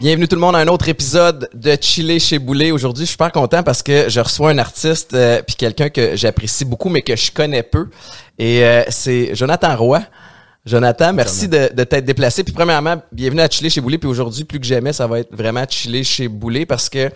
Bienvenue tout le monde à un autre épisode de Chiller chez Boulet. Aujourd'hui, je suis super content parce que je reçois un artiste euh, puis quelqu'un que j'apprécie beaucoup mais que je connais peu. Et euh, c'est Jonathan Roy. Jonathan, merci de, de t'être déplacé. Puis premièrement, bienvenue à Chiller chez Boulet. Puis aujourd'hui, plus que jamais, ça va être vraiment Chiller chez Boulet parce que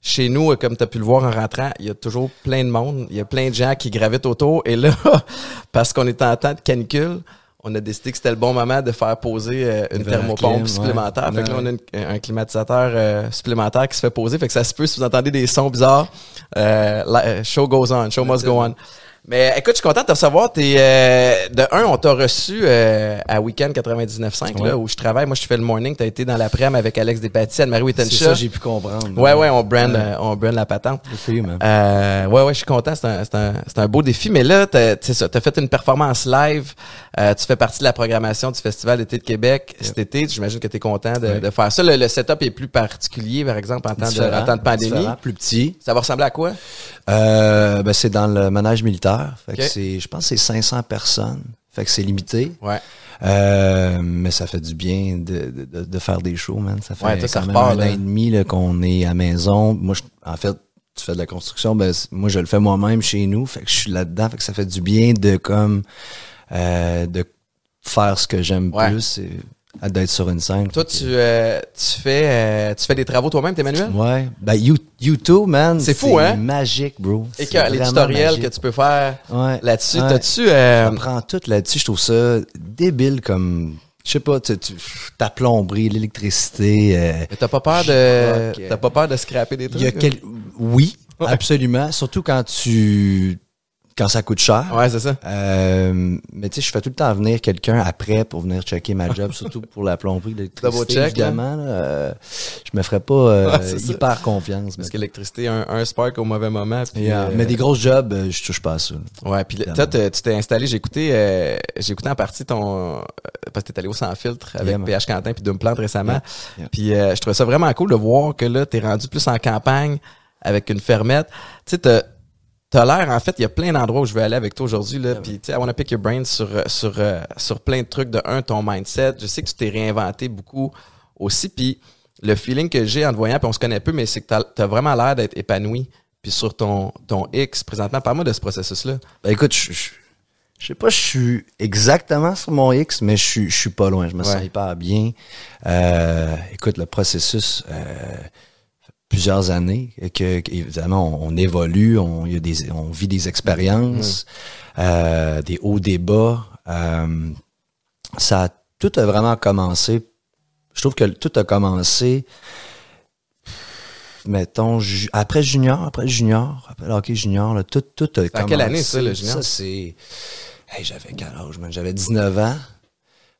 chez nous, euh, comme tu as pu le voir en rentrant, il y a toujours plein de monde. Il y a plein de gens qui gravitent autour. Et là, parce qu'on est en temps de canicule, on a décidé que c'était le bon moment de faire poser euh, une la thermopompe clim, supplémentaire. ouais. Fait que là, on a une- un climatisateur euh, supplémentaire qui se fait poser. Fait que ça se peut si vous entendez des sons bizarres. Euh, la- euh, show goes on, show must go on. Mais écoute, je suis content de te recevoir. T'es, euh, de un, on t'a reçu euh, à Weekend 99.5, Ouais. là, où je travaille. Moi, je fais le morning. T'as été dans l'après-midi avec Alex Despatie, Anne-Marie C'est Wittenshaw. ça, j'ai pu comprendre. Ouais, ouais, on brand, Ouais. euh, on brand la patente. You, man. Euh, ouais, ouais, je suis content. C'est un, c'est un, c'est un beau défi. Mais là, t'as, c'est ça, t'as fait une performance live. Euh, tu fais partie de la programmation du Festival d'été de Québec cet été. J'imagine que tu es content de, Ouais. de faire ça. Le, le setup est plus particulier, par exemple, en temps de, en temps de pandémie. plus petit. Ça va ressembler à quoi? Euh, ben, c'est dans le manège militaire. Fait que Ok. c'est, je pense que c'est 500 personnes. Fait que c'est limité. Ouais. Euh, mais ça fait du bien de, de, faire des shows, man. Ça fait Ouais, toi, ça quand même un là. an et demi qu'on est à maison. Moi, je- en fait, tu fais de la construction, ben, moi, je le fais moi-même chez nous. Fait que je suis là-dedans. Fait que ça fait du bien de comme euh, de faire ce que j'aime Ouais. plus et d'être sur une scène. Toi, tu, euh, tu fais, euh, tu fais des travaux toi-même, t'es manuel? Ouais. Ben, You- YouTube, man. C'est fou, hein? magique, bro. Et C'est que les tutoriels magique. que tu peux faire Ouais. là-dessus, Ouais. t'as-tu... euh, prend tout là-dessus. Je trouve ça débile comme. Je sais pas, tu, tu- ta plomberie, l'électricité. euh, mais t'as pas peur de... T'as pas peur de scraper des trucs? il y a quel... Oui, Ouais. absolument. Surtout quand tu. Quand ça coûte cher. Ouais, c'est ça. Euh, mais tu sais, je fais tout le temps venir quelqu'un après pour venir checker ma job, surtout pour la plomberie, Double l'électricité, check, évidemment. là. Euh, je me ferais pas euh, Ouais, c'est ça. hyper confiance. Parce que l'électricité, un, un spark au mauvais moment. puis, Yeah. euh, Mais des grosses jobs, euh, je touche pas à ça. Ouais, puis toi, tu t'es installé, j'ai écouté, euh, j'ai écouté en partie ton, parce que t'es allé au sans filtre avec Yeah. PH Quentin puis Doom Plant récemment. Yeah. Puis euh, je trouvais ça vraiment cool de voir que là, t'es rendu plus en campagne avec une fermette. Tu sais, t'as, l'air, en fait, il y a plein d'endroits où je veux aller avec toi aujourd'hui, là. Puis tu sais, I wanna pick your brain sur, euh, sur, euh, sur plein de trucs. De un, ton mindset. Je sais que tu t'es réinventé beaucoup aussi. Puis le feeling que j'ai en te voyant, puis on se connaît peu, mais c'est que t'as, t'as vraiment l'air d'être épanoui. Puis sur ton, ton X, présentement, parle-moi de ce processus-là. Ben écoute, je, je, je sais pas, je suis exactement sur mon X, mais je suis, je suis pas loin. Je me Ouais. sens hyper bien. Euh, écoute, le processus, euh, plusieurs années que, que, évidemment on, on évolue, on, il y a des, on vit des expériences, euh, des hauts, des bas. Euh, ça a, tout a vraiment commencé. Je trouve que tout a commencé mettons, ju- après junior, après junior, après le hockey junior, là, tout, tout a en commencé. quelle année, ça, le junior? Ça, c'est... Hey, j'avais quel âge? J'avais 19 ans.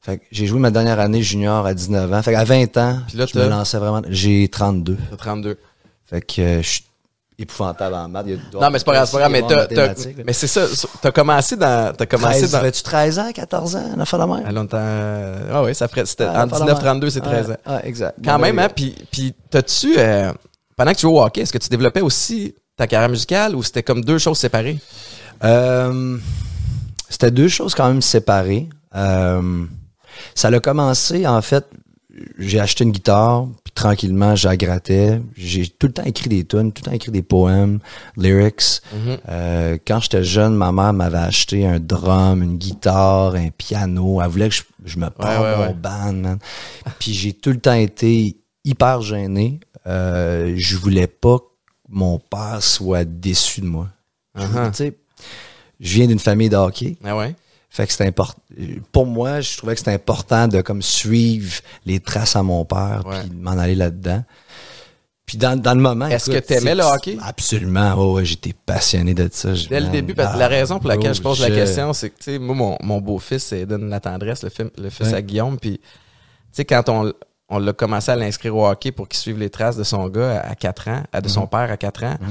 Fait que j'ai joué ma dernière année junior à 19 ans. Fait qu'à 20 ans, là, je me t'as- lançais vraiment... J'ai 32. T'as 32. Fait que euh, je suis épouvantable en maths. Il y a- Non, mais c'est pas grave, c'est pas grave, mais en t'as, t'as- mais c'est ça, t'as commencé dans, t'as commencé 13, dans, Avais-tu 13 ans, 14 ans, un affaire de même? à longtemps, ah ouais, ça ferait, c'était, Ah, entre affaire de 19 32, même. c'est 13 ans. Ouais, exact. Quand même, hein, puis, puis t'as-tu, euh, pendant que tu jouais au hockey, est-ce que tu développais aussi ta carrière musicale ou c'était comme deux choses séparées? Euh, c'était deux choses quand même séparées. Euh, ça a commencé, en fait, j'ai acheté une guitare, puis tranquillement, j'aggrattais. J'ai tout le temps écrit des tunes, tout le temps écrit des poèmes, lyrics. Euh, quand j'étais jeune, ma mère m'avait acheté un drum, une guitare, un piano. Elle voulait que je, je me parle ouais, band, man. Puis j'ai tout le temps été hyper gêné. Euh, je voulais pas que mon père soit déçu de moi. Je Uh-huh. tu sais, je viens d'une famille de hockey. Ah ouais? Fait que c'était important. Pour moi, je trouvais que c'était important de comme suivre les traces à mon père puis de m'en aller là-dedans. Puis dans, dans le moment. Est-ce que t'aimais c'est- le hockey? Absolument. Oh, ouais, j'étais passionné de ça. Dès le début, parce que ah, la raison pour laquelle je pose la question, c'est que, tu sais, moi, mon, mon beau-fils, c'est donne la tendresse, le, film, le fils Ouais. à Guillaume, puis, tu sais, quand on, on l'a commencé à l'inscrire au hockey pour qu'il suive les traces de son gars à 4 ans, à, de son Mhm. père à 4 ans, tu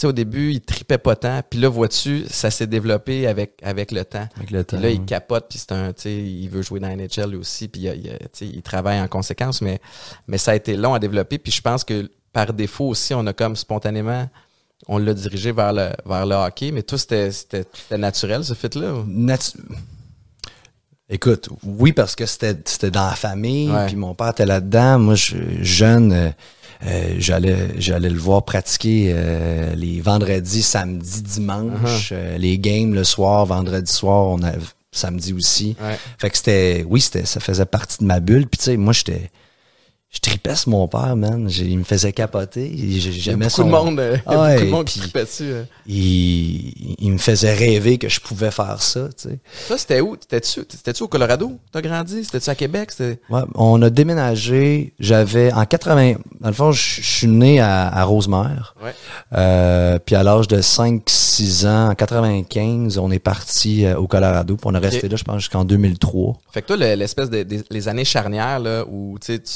sais, au début, il tripait pas tant. Puis là, vois-tu, ça s'est développé avec, avec le temps. Avec le temps. Puis là, il capote, puis c'est un, tu sais, il veut jouer dans la NHL lui aussi, puis il, il travaille en conséquence, mais, mais ça a été long à développer. Puis je pense que par défaut aussi, on a comme spontanément, on l'a dirigé vers le, vers le hockey. Mais toi, c'était, naturel, ce fit-là? Natu- Écoute, oui, parce que c'était dans la famille, puis mon père était là-dedans. Moi, je, jeune, euh, j'allais j'allais le voir pratiquer euh, les vendredis, samedis, dimanche, euh, les games le soir, vendredi soir, on a samedi aussi. Ouais. Fait que c'était, oui, c'était, ça faisait partie de ma bulle. Puis tu sais, moi, j'étais, je tripais sur mon père, man. J'ai- Il me faisait capoter. A J'aimais beaucoup son... de monde, euh, a Ouais, beaucoup de monde qui tripait dessus. hein. il, il me faisait rêver que je pouvais faire ça, tu sais. Toi, c'était où? T'étais-tu, t'étais-tu au Colorado? T'as grandi? C'était-tu à Québec? C'était... Ouais, on a déménagé, j'avais en 80, dans le fond, je je suis né à, à Rosemère. Ouais. Euh, puis à l'âge de 5-6 ans, en 95, on est parti euh, au Colorado. Puis on est resté là, je pense, jusqu'en 2003. Fait que toi, le- l'espèce de, des- les années charnières, là, où, tu sais, tu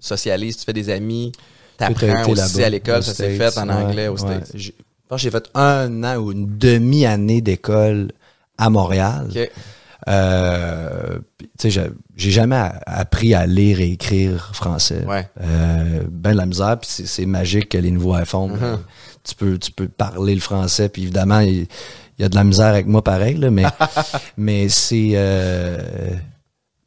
socialises, tu fais des amis, t'apprends aussi à l'école, ça s'est fait en anglais ouais. Je pense que j'ai fait un an ou une demi-année d'école à Montréal. Euh, j'ai- jamais appris à lire et écrire français. Ouais. Euh, ben de la misère, puis c'est- magique que les nouveaux iPhones, Uh-huh. ben, tu peux tu peux parler le français, puis évidemment il, il y a de la misère avec moi pareil là, mais mais c'est euh,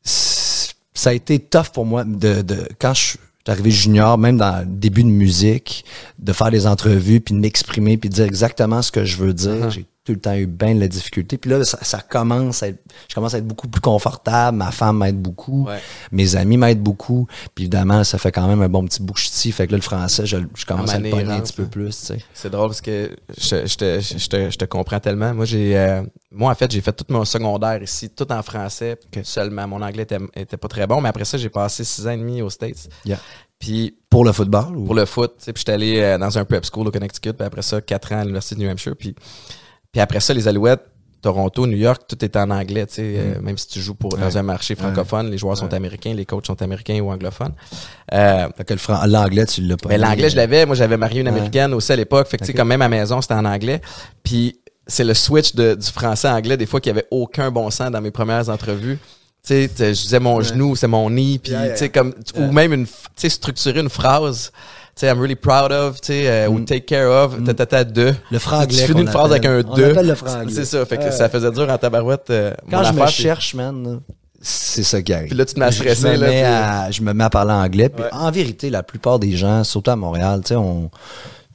c'est- ça a été tough pour moi de, de quand je suis arrivé junior, même dans le début de musique, de faire des entrevues, puis de m'exprimer, puis de dire exactement ce que je veux dire. Uh-huh. J'ai tout le temps eu bien de la difficulté. Puis là, ça, ça commence à être, je commence à être beaucoup plus confortable. Ma femme m'aide beaucoup. Ouais. Mes amis m'aident beaucoup. Puis évidemment, ça fait quand même un bon petit bout que. Fait que là, le français, je, je commence à, À le pogner un rentre, petit peu hein. plus, tu sais. C'est drôle parce que je, je, te, je, te, je te comprends tellement. Moi, j'ai, euh, moi, en fait, j'ai fait tout mon secondaire ici, tout en français seulement. Mon anglais était, était pas très bon, mais après ça, j'ai passé six ans et demi aux States. Yeah. Puis Pour le football ou? pour le foot, puis j'étais allé euh, dans un prep school au Connecticut, puis après ça, quatre ans à l'Université de New Hampshire, puis, puis après ça, les Alouettes, Toronto, New York, tout est en anglais, tu sais, euh, même si tu joues pour, dans un marché francophone, les joueurs sont Ouais. américains, les coachs sont américains ou anglophones. Euh, Fait que le l'anglais, tu l'as pas. mais l'anglais, je l'avais. Moi, j'avais marié une américaine aussi à l'époque. Fait que, tu sais, quand même à la maison, c'était en anglais. Puis, c'est le switch de, du français à anglais, des fois, qui avait aucun bon sens dans mes premières entrevues. Tu sais, je disais mon genou, c'est mon nid, puis, tu sais, comme, ou même une, tu sais, structurer une phrase. Sais, I'm really proud of, tu sais, euh, ou take care of, ta, ta, ta, de. Le franglais Tu finis une phrase avec un de. le franglais. C'est ça. Fait que ça faisait dur en tabarouette. euh, Quand je me cherche, man, c'est ça qui arrive. Puis là, tu te mets à Je- me là, mets puis- à- je me mets à parler anglais. Puis Ouais. en vérité, la plupart des gens, surtout à Montréal, tu sais, on,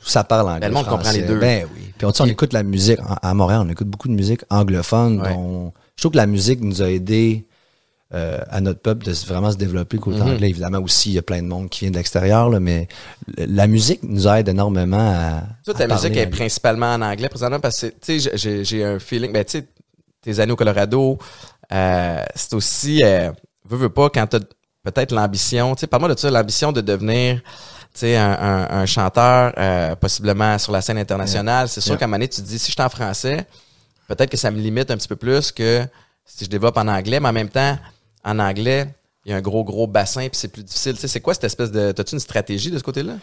ça parle anglais. Ben, le monde comprend les deux. Ben oui. Puis on, on écoute la musique. À Montréal, on écoute beaucoup de musique anglophone. Ouais. dont- je trouve que la musique nous a aidé euh, à notre peuple de vraiment se développer côté Mhm. anglais. Évidemment aussi, il y a plein de monde qui vient de l'extérieur, mais la musique nous aide énormément à. Toi, ta musique est principalement en anglais présentement parce que, tu sais, j'ai- un feeling, ben, tu sais, tes années au Colorado, euh, c'est aussi, euh, veux, veux pas, quand t'as peut-être l'ambition, tu sais, parle-moi de ça, l'ambition de devenir, tu sais, un, un- un chanteur, euh, possiblement sur la scène internationale. C'est sûr Yeah. qu'à un moment donné, tu te dis, si je suis en français, peut-être que ça me limite un petit peu plus que si je développe en anglais, mais en même temps, en anglais, il y a un gros, gros bassin, puis c'est plus difficile. Tu sais, c'est quoi cette espèce de... T'as-tu une stratégie de ce côté-là?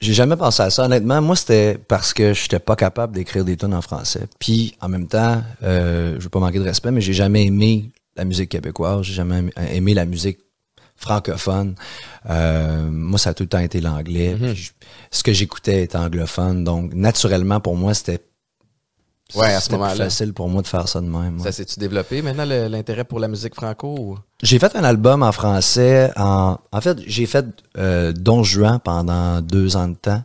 J'ai jamais pensé à ça. Honnêtement, moi, c'était parce que j'étais pas capable d'écrire des tonnes en français. Puis, en même temps, euh, je veux pas manquer de respect, mais j'ai jamais aimé la musique québécoise. J'ai jamais aimé- la musique francophone. Euh, moi, ça a tout le temps été l'anglais. Mhm. Ce que j'écoutais était anglophone. Donc, naturellement, pour moi, c'était Ouais, à ce moment-là. facile pour moi de faire ça de même. Ça s'est-tu développé maintenant l'intérêt pour la musique franco? Ou... J'ai fait un album en français. En, en fait, j'ai fait euh, Don Juan pendant deux ans de temps.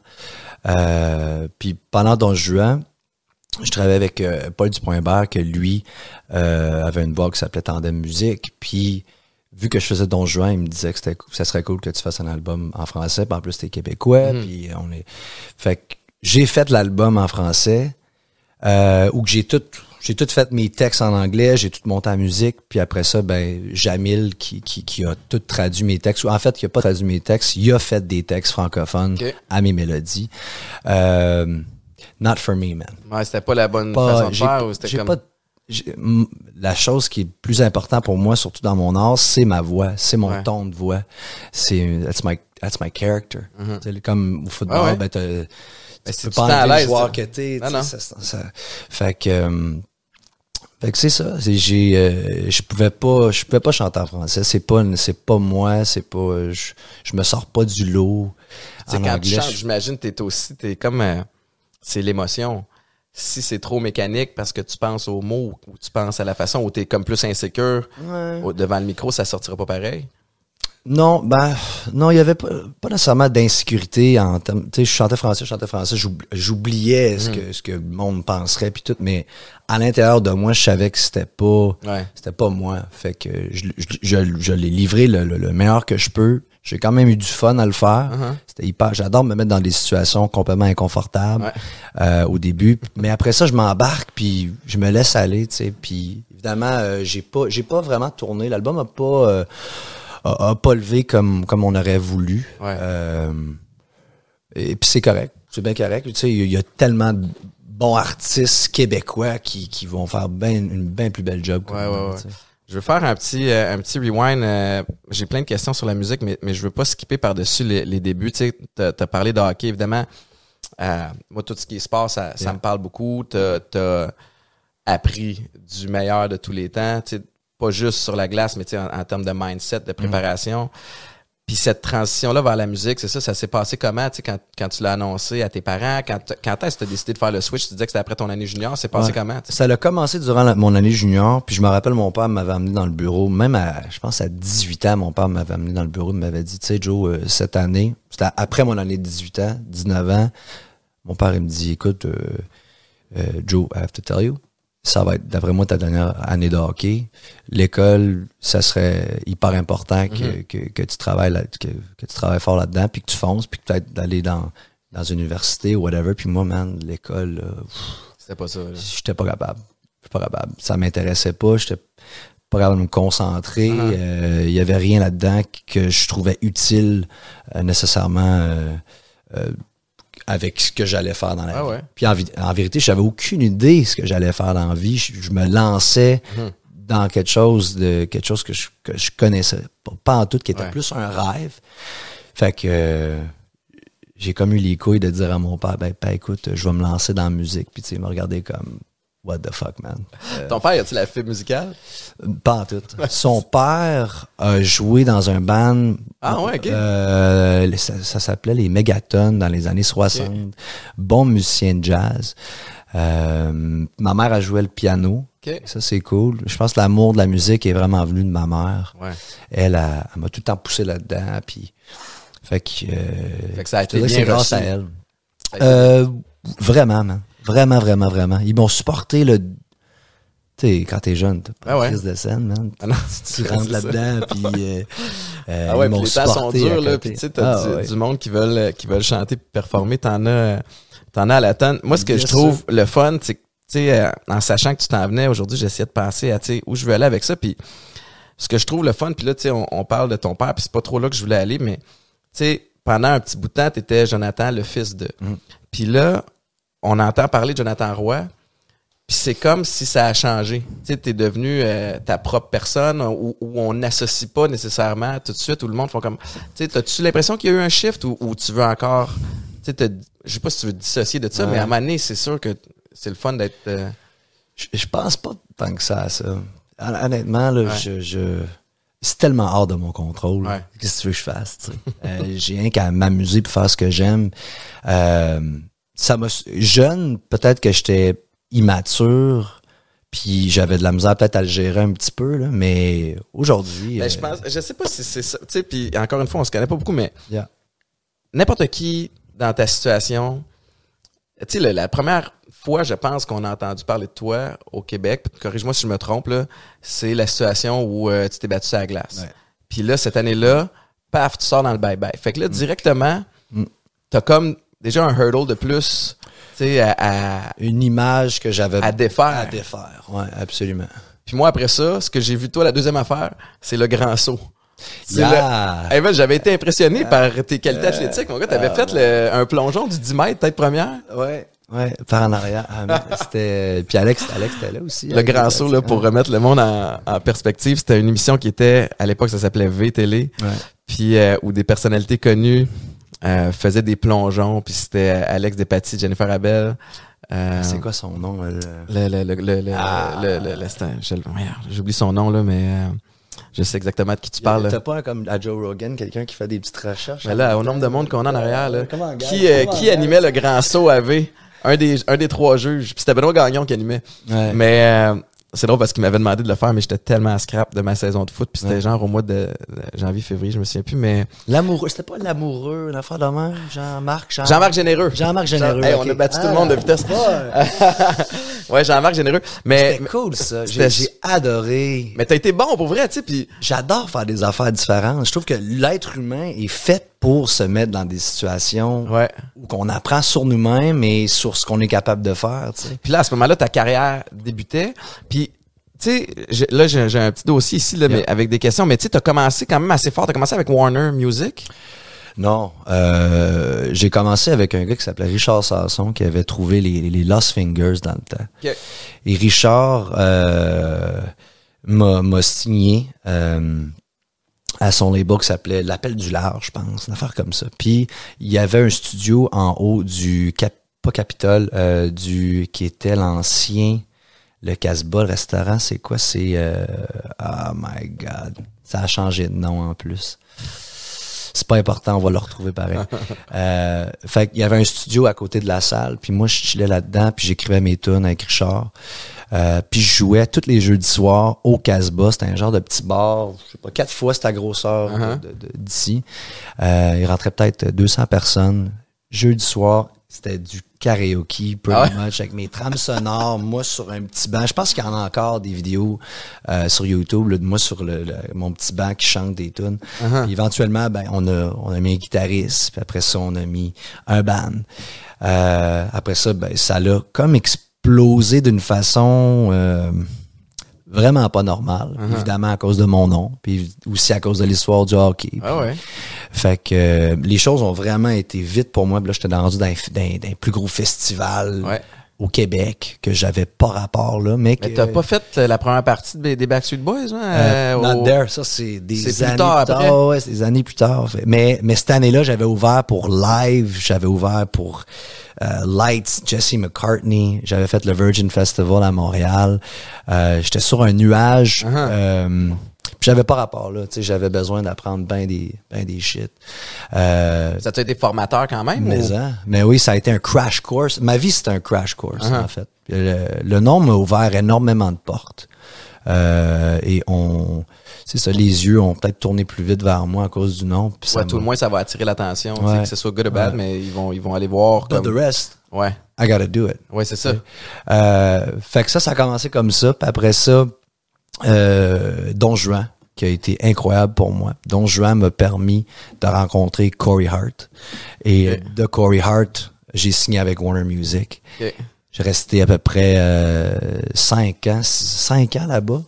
Euh, puis pendant Don Juan, je travaillais avec euh, Paul Dupont-Hébert, que lui euh, avait une voix qui s'appelait Tandem Musique. Puis vu que je faisais Don Juan, il me disait que c'était cou- ça serait cool que tu fasses un album en français. Puis en plus, t'es québécois. Mhm. Puis on est. Fait que j'ai fait l'album en français. Euh, où que j'ai tout j'ai tout fait mes textes en anglais, j'ai tout monté en musique, puis après ça, ben Jamil qui, qui, qui a tout traduit mes textes. Ou En fait, il a pas traduit mes textes, il a fait des textes francophones à mes mélodies. Euh, not for me, man. Ouais, c'était pas la bonne Pas- façon de faire ou c'était comme. pas- la chose qui est plus importante pour moi, surtout dans mon art, c'est ma voix, c'est mon Ouais. ton de voix. C'est that's my that's my character. Tu sais, Comme au football, Ah ouais? ben, tu tu pas à l'aise, joueur tu- que t'es. Non, tu non. ça- ça- fait que, euh, fait que c'est ça. C'est, j'ai, euh, je pouvais pas, je pouvais pas chanter en français. C'est pas, c'est pas moi. C'est pas, je, je me sors pas du lot. Tu En quand anglais, tu chantes, j'imagine, t'es aussi, t'es comme, euh, c'est l'émotion. Si c'est trop mécanique parce que tu penses aux mots ou tu penses à la façon où t'es comme plus insécure Ouais. devant le micro, ça sortira pas pareil. Non, ben, non, il y avait pas, pas nécessairement d'insécurité en termes, tu sais, je chantais français, je chantais français, j'oub- j'oubliais Mm. ce que, ce que le monde penserait puis tout, mais à l'intérieur de moi, je savais que c'était pas, Ouais. c'était pas moi. Fait que je, je, je- je l'ai livré le, le- le meilleur que je peux. J'ai quand même eu du fun à le faire. Uh-huh. C'était hyper, j'adore me mettre dans des situations complètement inconfortables Ouais. euh, au début, mais après ça, je m'embarque puis je me laisse aller, tu sais. Puis évidemment, euh, j'ai pas, j'ai pas vraiment tourné. L'album a pas, euh, a, a pas levé comme comme on aurait voulu. Ouais. Euh, et puis c'est correct, c'est bien correct. Tu sais, il y, a- il y a tellement de bons artistes québécois qui, qui vont faire ben une bien plus belle job. Ouais, ouais, tu. Je veux faire un petit, euh, un petit rewind. euh, J'ai plein de questions sur la musique, mais, mais je veux pas skipper par-dessus les, les débuts. Tu sais, as parlé de hockey, évidemment. Euh, moi, tout ce qui est sport, ça, me parle beaucoup. T'as as appris du meilleur de tous les temps. Tu sais, pas juste sur la glace, mais tu sais, en, en termes de mindset, de préparation. Puis cette transition-là vers la musique, c'est ça, ça s'est passé comment, tu sais, quand, quand tu l'as annoncé à tes parents? Quand, quand est-ce que tu as décidé de faire le switch? Tu disais que c'était après ton année junior. C'est passé Ouais. comment? Ça a commencé durant la- mon année junior, puis je me rappelle mon père m'avait amené dans le bureau, même à, je pense à 18 ans, mon père m'avait amené dans le bureau, il m'avait dit, tu sais Joe, euh, cette année, c'était après mon année de 18 ans, 19 ans, mon père il me dit, écoute, euh, euh, Joe, I have to tell you, ça va être, d'après moi, ta dernière année de hockey. L'école, ça serait hyper important que, que, que tu travailles là, que, que tu travailles fort là-dedans, puis que tu fonces, puis que peut-être d'aller dans, dans une université ou whatever. Puis moi, man, l'école, C'était pas ça. j'étais pas capable. J'étais pas capable. Ça m'intéressait pas. J'étais pas capable de me concentrer. Ah. Euh, Il y avait rien là-dedans que je trouvais utile euh, nécessairement euh, euh, avec ce que j'allais faire dans la Ah vie. ouais? Puis en, vérité, j'avais aucune idée ce que j'allais faire dans la vie. Je, je me lançais Mhm. dans quelque chose de quelque chose que je, que je connaissais pas, pas en tout, qui était Ouais. plus un rêve. Fait que euh, j'ai comme eu les couilles de dire à mon père, ben, ben, écoute, je vais me lancer dans la musique. Puis tu sais, il m'a regardé comme What the fuck, man? Ton père, y a-tu la fibre musicale? Pas en tout. Son père a joué dans un band. Ah ouais, ok. Euh, ça ça s'appelait les Megaton dans les années 60. Bon musicien de jazz. Euh, ma mère a joué le piano. OK. Ça, c'est cool. Je pense que l'amour de la musique est vraiment venu de ma mère. Ouais. Elle, a- elle m'a tout le temps poussé là-dedans. Puis, fait que, euh, Fait que ça a été bien grâce à elle. Euh, vraiment, man. Vraiment, vraiment, vraiment. Ils m'ont supporté le. Tu sais, quand t'es jeune, t'as pas Ah ouais? de prise de scène, man. Ah non, Tu rentres là-dedans, puis. Euh, euh, Ah ouais, ils puis les sont supporté à durs, là. Puis tu sais, t'as Ah du, ouais. du monde qui veulent, euh, qui veulent chanter puis performer. T'en as, t'en as à la tonne. Moi, ce que Bien je trouve le fun, c'est que, tu sais, euh, en sachant que tu t'en venais aujourd'hui, j'essayais de penser à, tu sais, où je veux aller avec ça. Puis ce que je trouve le fun, puis là, tu sais, on, on parle de ton père, puis c'est pas trop là que je voulais aller, mais, tu sais, pendant un petit bout de temps, t'étais Jonathan, le fils de. Mm. Puis là, on entend parler de Jonathan Roy, puis c'est comme si ça a changé. Tu sais, t'es devenu euh, ta propre personne où, où on n'associe pas nécessairement tout de suite, où le monde font comme... Tu sais, t'as-tu l'impression qu'il y a eu un shift ou, tu veux encore... Tu sais, je sais pas si tu veux te dissocier de ça, Ouais. mais à un moment donné, c'est sûr que c'est le fun d'être... euh, Je, je pense pas tant que ça à ça. Hon- Honnêtement, là, Ouais. je, je- c'est tellement hors de mon contrôle. Ouais. Qu'est-ce que tu veux que je fasse? Euh, J'ai rien qu'à m'amuser pour faire ce que j'aime. Euh, ça m'a jeune, peut-être que j'étais immature, puis j'avais de la misère peut-être à le gérer un petit peu, là, mais aujourd'hui. ben, euh, je pense... Je sais pas si c'est ça. Tu sais, puis encore une fois, on se connaît pas beaucoup, mais yeah. n'importe qui dans ta situation, tu sais, la première fois, je pense qu'on a entendu parler de toi au Québec, corrige-moi si je me trompe, c'est la situation où euh, tu t'es battu sur la glace. Ouais. Puis là, cette année-là, paf, tu sors dans le bye-bye. Fait que là, directement, Mm. t'as comme déjà un hurdle de plus, tu sais, à, à- Une image que j'avais à défaire. à défaire. Ouais, absolument. Puis moi, après ça, ce que j'ai vu toi, la deuxième affaire, c'est le grand saut. Yeah. le- Hey, man, j'avais été impressionné par tes qualités athlétiques. Mon gars, t'avais Ah, fait le- un plongeon du 10 mètres, tête première. Ouais. Ouais, par en arrière. Ah, c'était. Puis Alex, Alex était là aussi. Le Alex grand saut, là, pour remettre le monde en, en perspective, c'était une émission qui était, à l'époque, ça s'appelait V-Télé. Ouais. puis euh, où des personnalités connues euh, faisaient des plongeons, puis c'était Alex Despatie, Jennifer Abel. Euh, C'est quoi son nom? le, le, le, le, le, Ah. J'oublie son nom, là, mais euh, je sais exactement de qui tu parles. T'as pas comme à Joe Rogan, quelqu'un qui fait des petites recherches? Mais là, au nombre de monde qu'on a en arrière, là, Comment, gars? qui, Comment, qui gars? animait le grand saut AV? Un des, un des trois juges. Puis c'était Benoît Gagnon qui animait. Ouais. Mais c'est drôle parce qu'il m'avait demandé de le faire, mais j'étais tellement à scrap de ma saison de foot. Puis c'était Ouais. genre au mois de, de janvier, février, je me souviens plus. Mais L'amoureux, c'était pas l'amoureux, une affaire de même? Jean-Marc? Jean- Jean-Marc Généreux. Jean-Marc Généreux. Hey, ok. On a battu tout le Ah, monde de vitesse. ouais. ouais, Jean-Marc Généreux. Mais, C'était cool, ça. J'ai adoré. mais t'as été bon pour vrai, tu sais. Puis J'adore faire des affaires différentes. Je trouve que l'être humain est fait pour se mettre dans des situations ouais. où qu'on apprend sur nous-mêmes et sur ce qu'on est capable de faire, tu sais. Puis là, à ce moment-là, ta carrière débutait. Puis, tu sais, là, j'ai j'ai un petit dossier ici, là, mais avec des questions. Mais tu sais, t'as commencé quand même assez fort. T'as commencé avec Warner Music. Non, euh, j'ai commencé avec un gars qui s'appelait Richard Sasson qui avait trouvé les, les Lost Fingers dans le temps. Et Richard euh, m'a signé euh, à son label qui s'appelait L'Appel du Large, je pense, une affaire comme ça. Puis il y avait un studio en haut du Cap pas Capitole, euh, du qui était l'ancien le Casbah, le restaurant, c'est quoi? C'est euh, Oh my god. Ça a changé de nom en plus. C'est pas important, on va le retrouver pareil. euh, fait qu'il y avait un studio à côté de la salle, puis moi je chillais là-dedans, puis j'écrivais mes tunes avec Richard. Euh, puis je jouais tous les jeudis soirs au Casbah, c'était un genre de petit bar, je sais pas, quatre fois c'était grosseur de- Uh-huh. d'ici. Euh, il rentrait peut-être 200 personnes. Jeudi soir, c'était du karaoke, pretty Ah ouais? much, avec mes trames sonores, moi sur un petit banc. Je pense qu'il y en a encore des vidéos euh, sur YouTube, là, de moi sur le, le- mon petit banc qui chante des tunes. Uh-huh. Puis éventuellement, ben, on a, on a mis un guitariste, puis après ça, on a mis un band. Euh, après ça, ben, ça l'a comme explosé d'une façon euh, vraiment pas normale. Uh-huh. Évidemment à cause de mon nom, puis aussi à cause de l'histoire du hockey. Ah ouais. Fait que euh, les choses ont vraiment été vite pour moi. Puis Là, j'étais rendu dans, dans un plus gros festival Ouais. Au Québec que j'avais pas rapport là, mais, Mais t'as pas fait euh, la première partie des des Backstreet Boys, hein? euh, euh, Not there, ça c'est des plus années tard plus tard. Ouais, c'est des années plus tard. Mais mais cette année-là, j'avais ouvert pour live, j'avais ouvert pour euh, Lights, Jesse McCartney, j'avais fait le Virgin Festival à Montréal. Euh, J'étais sur un nuage. Uh-huh. J'avais pas rapport là, tu sais, j'avais besoin d'apprendre ben des ben des shit. Euh, Ça t'a été formateur quand même? mais, ou- hein, mais oui, ça a été un crash course. Ma vie, c'était un crash course, Uh-huh. en fait. Le, le nom m'a ouvert énormément de portes. Euh, et on, c'est ça, les yeux ont peut-être tourné plus vite vers moi à cause du nom. Puis Ouais, tout le moins, ça va attirer l'attention. Ouais. Que ce soit good ou bad, Ouais. mais ils vont, ils vont aller voir But comme... the rest, Ouais. I gotta do it. Ouais, c'est ça. Euh, fait que ça, ça a commencé comme ça. Puis après ça, euh, Don Juan, qui a été incroyable pour moi. Don Juan m'a permis de rencontrer Corey Hart. Et euh, de Corey Hart, j'ai signé avec Warner Music. J'ai resté à peu près euh, cinq ans, cinq ans là-bas.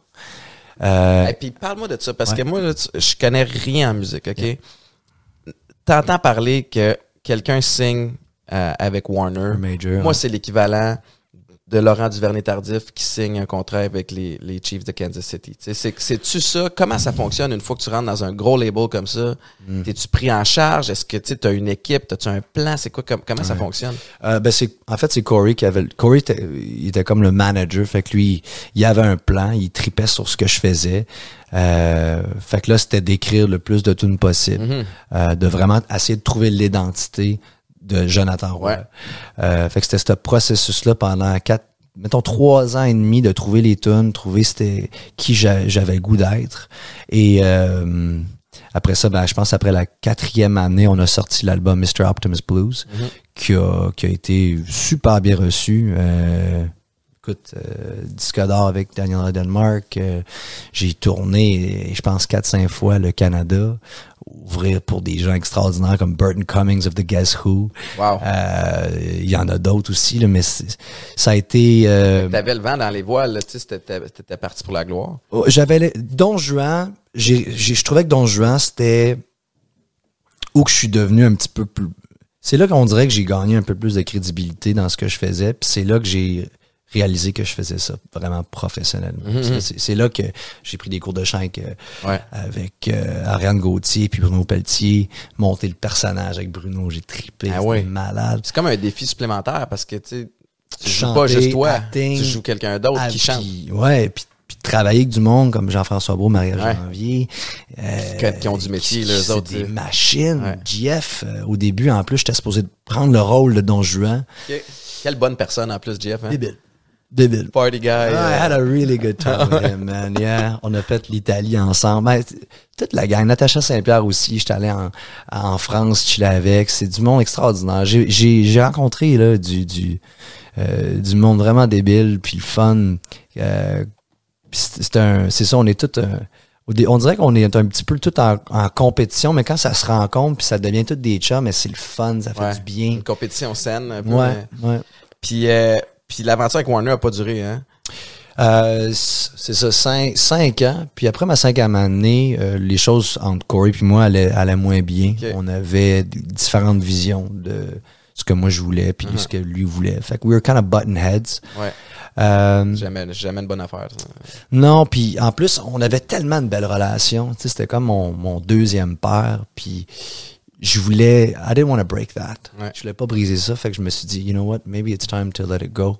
Euh, Et puis parle-moi de ça, parce Ouais. que moi, là, je connais rien en musique, OK? T'entends parler que quelqu'un signe euh, avec Warner. major. Moi, c'est l'équivalent de Laurent Duvernay-Tardif qui signe un contrat avec les, les Chiefs de Kansas City. C'est-tu ça? Comment ça fonctionne une fois que tu rentres dans un gros label comme ça? Mm. T'es-tu pris en charge? Est-ce que tu as une équipe? T'as-tu un plan? C'est quoi? com- comment ça fonctionne? Euh, ben c'est en fait c'est Corey qui avait Corey était, il était comme le manager fait que lui il avait un plan il tripait sur ce que je faisais euh, fait que là c'était d'écrire le plus de tunes possible Mhm. euh, de vraiment essayer de trouver l'identité de Jonathan Roy Ouais. Euh, fait que c'était ce processus là pendant quatre mettons trois ans et demi de trouver les tunes trouver c'était qui j'a- j'avais le goût d'être et euh, après ça, ben, je pense après la quatrième année, on a sorti l'album Mr. Optimus Blues, Mhm. qui, a, qui a été super bien reçu. Euh, écoute, euh, disque d'or avec Daniel Denmark. euh, j'ai tourné, je pense, 4-5 fois le Canada, ouvrir pour des gens extraordinaires comme Burton Cummings of the Guess Who. Wow. Euh, Il y en a d'autres aussi, là, mais ça a été... euh, T'avais le vent dans les voiles, tu sais, c'était, parti pour la gloire. Oh, J'avais le- Don Juan, je trouvais que Don Juan, c'était où que je suis devenu un petit peu plus. C'est là qu'on dirait que j'ai gagné un peu plus de crédibilité dans ce que je faisais, puis c'est là que j'ai réalisé que je faisais ça vraiment professionnellement. Mhm. C'est là que j'ai pris des cours de chant avec, Ouais. avec euh, Ariane Gauthier puis Bruno Pelletier, monter le personnage avec Bruno, j'ai trippé, Ah ouais. malade. C'est comme un défi supplémentaire parce que tu sais, tu joues pas juste toi, acting, tu joues quelqu'un d'autre Ah, qui chante. puis- ouais, puis puis travailler avec du monde comme Jean-François Brault, Maria Ouais. Janvier. euh, Qui- qui ont du métier, qui- eux autres, des machines. Ouais. JF, euh, au début, en plus, j'étais supposé prendre le rôle de Don Juan. Quelle bonne personne en plus, Jeff. Hein? Débile. Débile. Party guy. I euh, had a really good time with him, man. Yeah. On a fait l'Italie ensemble. Ben, toute la gang. Natacha Saint-Pierre aussi. J'étais allé en, en France, chiller avec. C'est du monde extraordinaire. J'ai, j'ai, j'ai rencontré, là, du, du, euh, du monde vraiment débile, puis le fun. Euh, c'est, c'est un, c'est ça, on est tous, au dé- on dirait qu'on est un petit peu tout en, en compétition, mais quand ça se rencontre, puis ça devient tout des chums, mais c'est le fun, ça fait ouais. du bien. Une compétition saine. Un peu, Ouais, mais- ouais. Puis, euh, puis l'aventure avec Warner a pas duré, hein? Euh, c'est ça, cinq, cinq ans. Puis après ma cinquième année, euh, les choses entre Corey puis moi allaient, allaient moins bien. On avait différentes visions de ce que moi je voulais puis Uh-huh. ce que lui voulait. Fait que we were kind of button heads. Ouais. Euh, Jamais, jamais une bonne affaire. ça. non, puis en plus, on avait tellement de belles relations. Tu sais, c'était comme mon, mon deuxième père. Puis je voulais, I didn't want to break that. Ouais. Je voulais pas briser ça. Fait que je me suis dit, you know what, maybe it's time to let it go.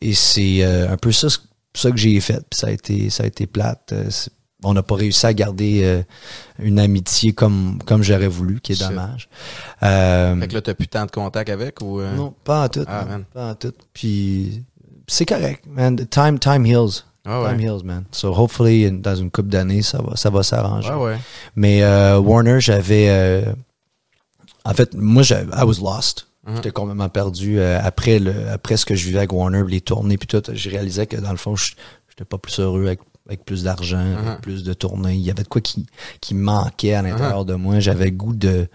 Et c'est euh, un peu ça, ça que j'ai fait. Puis ça a été, ça a été plate. Euh, on n'a pas réussi à garder euh, une amitié comme comme j'aurais voulu, qui est Shit. dommage. Euh, Fait que là, t'as plus tant de contact avec ou. euh? non, pas en tout. Ah. Pas en tout. Puis c'est correct, man. Time, time heals. Ah ouais. Time heals, man. So hopefully, dans une couple d'années, ça va, ça va s'arranger. Ouais, ouais. Mais euh, Warner, j'avais, euh, en fait, moi, I was lost. Mhm. J'étais complètement perdu euh, après le, après ce que je vivais avec Warner, les tournées puis tout. Je réalisais que dans le fond, je j'étais pas plus heureux avec, avec plus d'argent, Mhm. avec plus de tournées. Il y avait de quoi qui, qui manquait à l'intérieur de moi. J'avais goût de,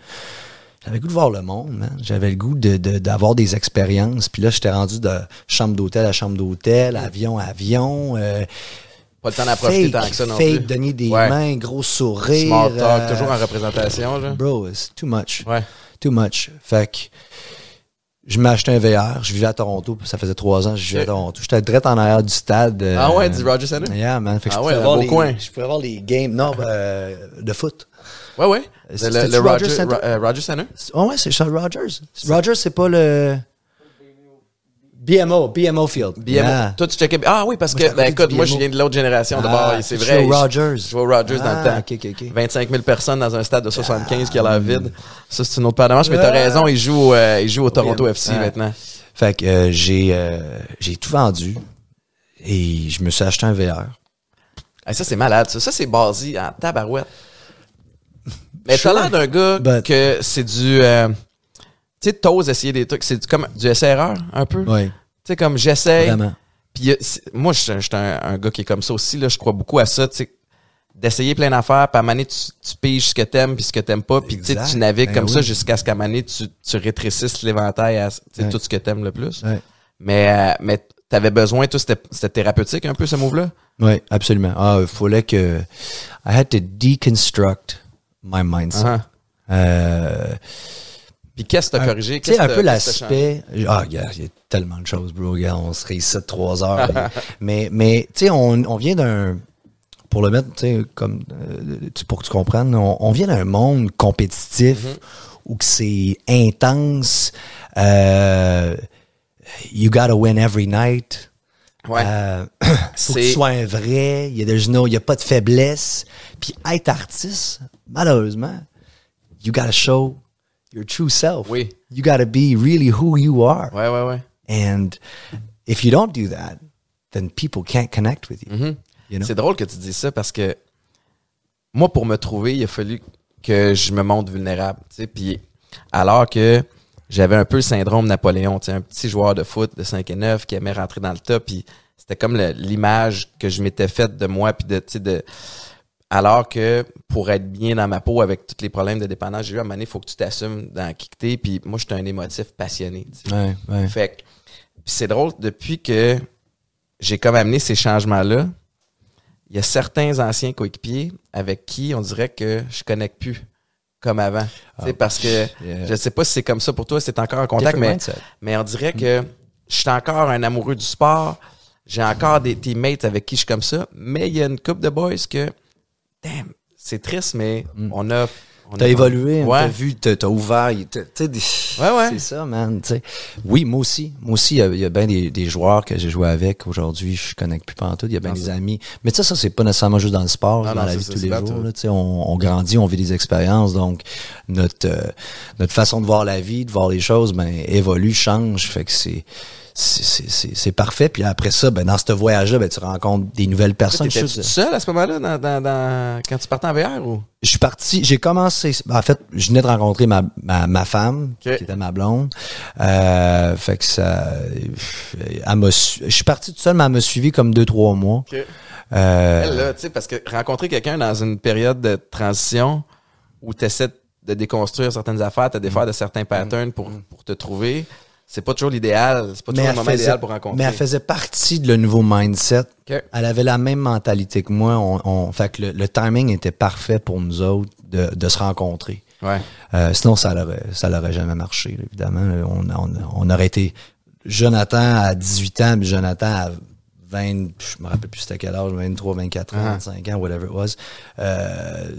j'avais goût de voir le monde, man. J'avais le goût de, de- d'avoir des expériences. Puis là, j'étais rendu de chambre d'hôtel à chambre d'hôtel, avion à avion. euh, Pas le temps d'en profiter tant que ça non fake, plus. donner des Ouais. mains, gros sourire. Small talk, euh, toujours en représentation, là. Bro, it's too much. Ouais. Too much. Fait que je acheté un VR. Je vivais à Toronto. Ça faisait trois ans que je vivais à. Toronto. J'étais direct en arrière du stade. euh, Ah ouais, du Rogers Center? Yeah, man. Fait que Ah je ouais, pouvais voir beau les, coin. Je pouvais voir les games. Non, euh, de foot. Ouais, ouais. Le, C'était-tu le, le Rogers Rogers, Center? Ro- euh, Center? Oh ouais, c'est Charles Rogers. Rogers, c'est pas le... BMO, BMO Field. BMO. Yeah. Toi, tu checkais. Ah oui, parce Moi, que, ben écoute, moi, je viens de l'autre génération de Ah. C'est vrai. je- Rogers. Je vais au Rogers dans le Ah, temps. ok, ok, ok. 25 000 personnes dans un stade de 75 qui a l'air vide. Ça, c'est une autre paire de manches. Mais Ah. t'as raison, il joue, euh, il joue au Toronto. FC Ouais. maintenant. Fait que euh, j'ai euh, j'ai tout vendu et je me suis acheté un VR. Hey, ça, c'est malade. Ça, ça c'est basé en tabarouette. Mais t'as l'air d'un gars But- que c'est du... tu sais, t'oses essayer des trucs. C'est comme du essai-erreur, un peu. Oui, Tu sais, comme j'essaye. vraiment. Puis euh, moi, je suis un- gars qui est comme ça aussi. Là, je crois beaucoup à ça. Tu sais, d'essayer plein d'affaires. Puis à un moment donné, tu, tu piges ce que t'aimes puis ce que t'aimes pas. Puis tu navigues Ben comme ça jusqu'à ce qu'à un moment donné, tu, tu rétrécisses l'éventail à tout ce que t'aimes le plus. Mais, euh, mais t'avais besoin, toi, c'était c'était thérapeutique un peu ce move-là? Oui, absolument. Ah, il fallait que I had to deconstruct my mindset. Uh-huh. Euh, Puis qu'est-ce que t'as corrigé? Tu sais, un peu l'aspect. Ah, gars, il y a tellement de choses, bro. Regarde, on serait ici de trois heures. là. mais, mais tu sais, on, on vient d'un. Pour le mettre, tu sais, comme. euh, pour que tu comprennes, on, on vient d'un monde compétitif Mm-hmm. où c'est intense. Euh, you gotta win every night. Ouais. Euh, faut que tu sois un vrai. Il y a, a pas de faiblesse. Puis être artiste, malheureusement, you gotta show your true self. Oui. You gotta be really who you are. Ouais, ouais, ouais. And if you don't do that, then people can't connect with you. Mhm. You know? C'est drôle que tu dises ça parce que moi, pour me trouver, il a fallu que je me montre vulnérable. Puis alors que j'avais un peu le syndrome Napoléon, un petit joueur de foot de 5 et 9 qui aimait rentrer dans le top. Puis c'était comme l'image que je m'étais faite de moi. Puis de, alors que pour être bien dans ma peau avec tous les problèmes de dépendance, j'ai eu à un moment donné, il faut que tu t'assumes dans qui que t'es. Puis moi, j'étais un émotif passionné. Ouais, ouais. Fait que, c'est drôle, depuis que j'ai comme amené ces changements-là, il y a certains anciens coéquipiers avec qui on dirait que je connecte plus comme avant. Tu sais, parce que yeah. je sais pas si c'est comme ça pour toi, c'est encore en contact, mais, mais on dirait que je suis encore un amoureux du sport. J'ai encore des teammates avec qui je suis comme ça. Mais il y a une couple de boys que, damn, c'est triste, mais on a. on T'as a- évolué, Ouais. t'as vu, t'as t'as ouvert. t'sais, des- Ouais, ouais. C'est ça, man. t'sais. Oui, moi aussi. Moi aussi, il y a, il y a bien des, des joueurs que j'ai joué avec. Aujourd'hui, je connecte plus pas tout. Il y a bien Non, des amis. Mais ça, ça, c'est pas nécessairement juste dans le sport, Non, dans non, la vie de tous c'est les jours. ça. Là, t'sais, on, on grandit, on vit des expériences. Donc, notre, euh, notre façon de voir la vie, de voir les choses, ben, évolue, change. Fait que c'est, c'est, parfait. Puis après ça, ben, dans ce voyage-là, ben, tu rencontres des nouvelles personnes. Je- tout seul à ce moment-là dans, dans, dans- quand tu partais en VR ou? je suis parti, j'ai commencé, en fait, je venais de rencontrer ma, ma, ma femme, qui était ma blonde. Euh, fait que ça, elle je suis parti tout seul, mais elle m'a suivi comme deux, trois mois. Euh, Elle, là, tu sais, parce que rencontrer quelqu'un dans une période de transition où tu essaies de déconstruire certaines affaires, te défaire de certains patterns pour, pour te trouver, c'est pas toujours l'idéal. C'est pas toujours le moment faisait- idéal pour rencontrer. mais elle faisait partie de le nouveau mindset. Ok. Elle avait la même mentalité que moi. On, on- fait que le, le timing était parfait pour nous autres de, de se rencontrer. Ouais. Euh, sinon, ça l'aurait, ça l'aurait jamais marché, évidemment. On, on, on aurait été Jonathan à 18 ans, puis Jonathan à 20, je me rappelle plus c'était quel âge, 23, 24 ans, Ah. 25 ans, whatever it was. Euh,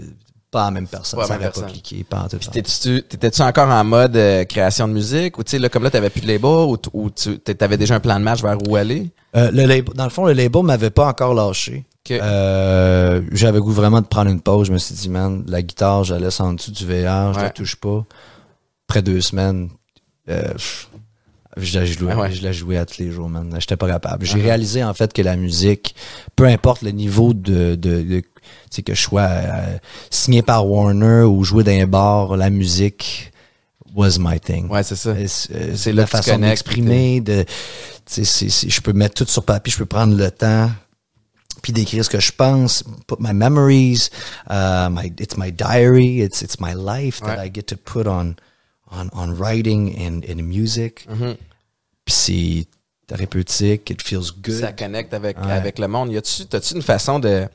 pas la même personne. Pas ça aurait pas cliqué, pas tout. T'étais-tu encore en mode euh, création de musique? Ou tu sais là comme là t'avais plus de label ou, tu t'avais déjà un plan de match vers où aller? Euh, le label, dans le fond, le label m'avait pas encore lâché. Ok. Euh, j'avais goût vraiment de prendre une pause. Je me suis dit, man, la guitare, je la laisse en dessous du VR, je Ouais. la touche pas. Après deux semaines, pff, je la jouais, Ah ouais. je la jouais à tous les jours, man. J'étais pas capable. J'ai réalisé, en fait, que la musique, peu importe le niveau de, de, sais, que je sois euh, signé par Warner ou jouer dans un bar, la musique was my thing. Ouais, c'est ça. Euh, C'est la façon d'exprimer, de, je peux mettre tout sur papier, je peux prendre le temps, puis d'écrire ce que je pense, put my memories, uh, my, it's my diary, it's, it's my life that Ouais. I get to put on, on, on writing and, and music. Mhm. Puis c'est thérapeutique, it feels good. Ça connecte avec Ouais. avec le monde. Y a-tu t'as-tu une façon de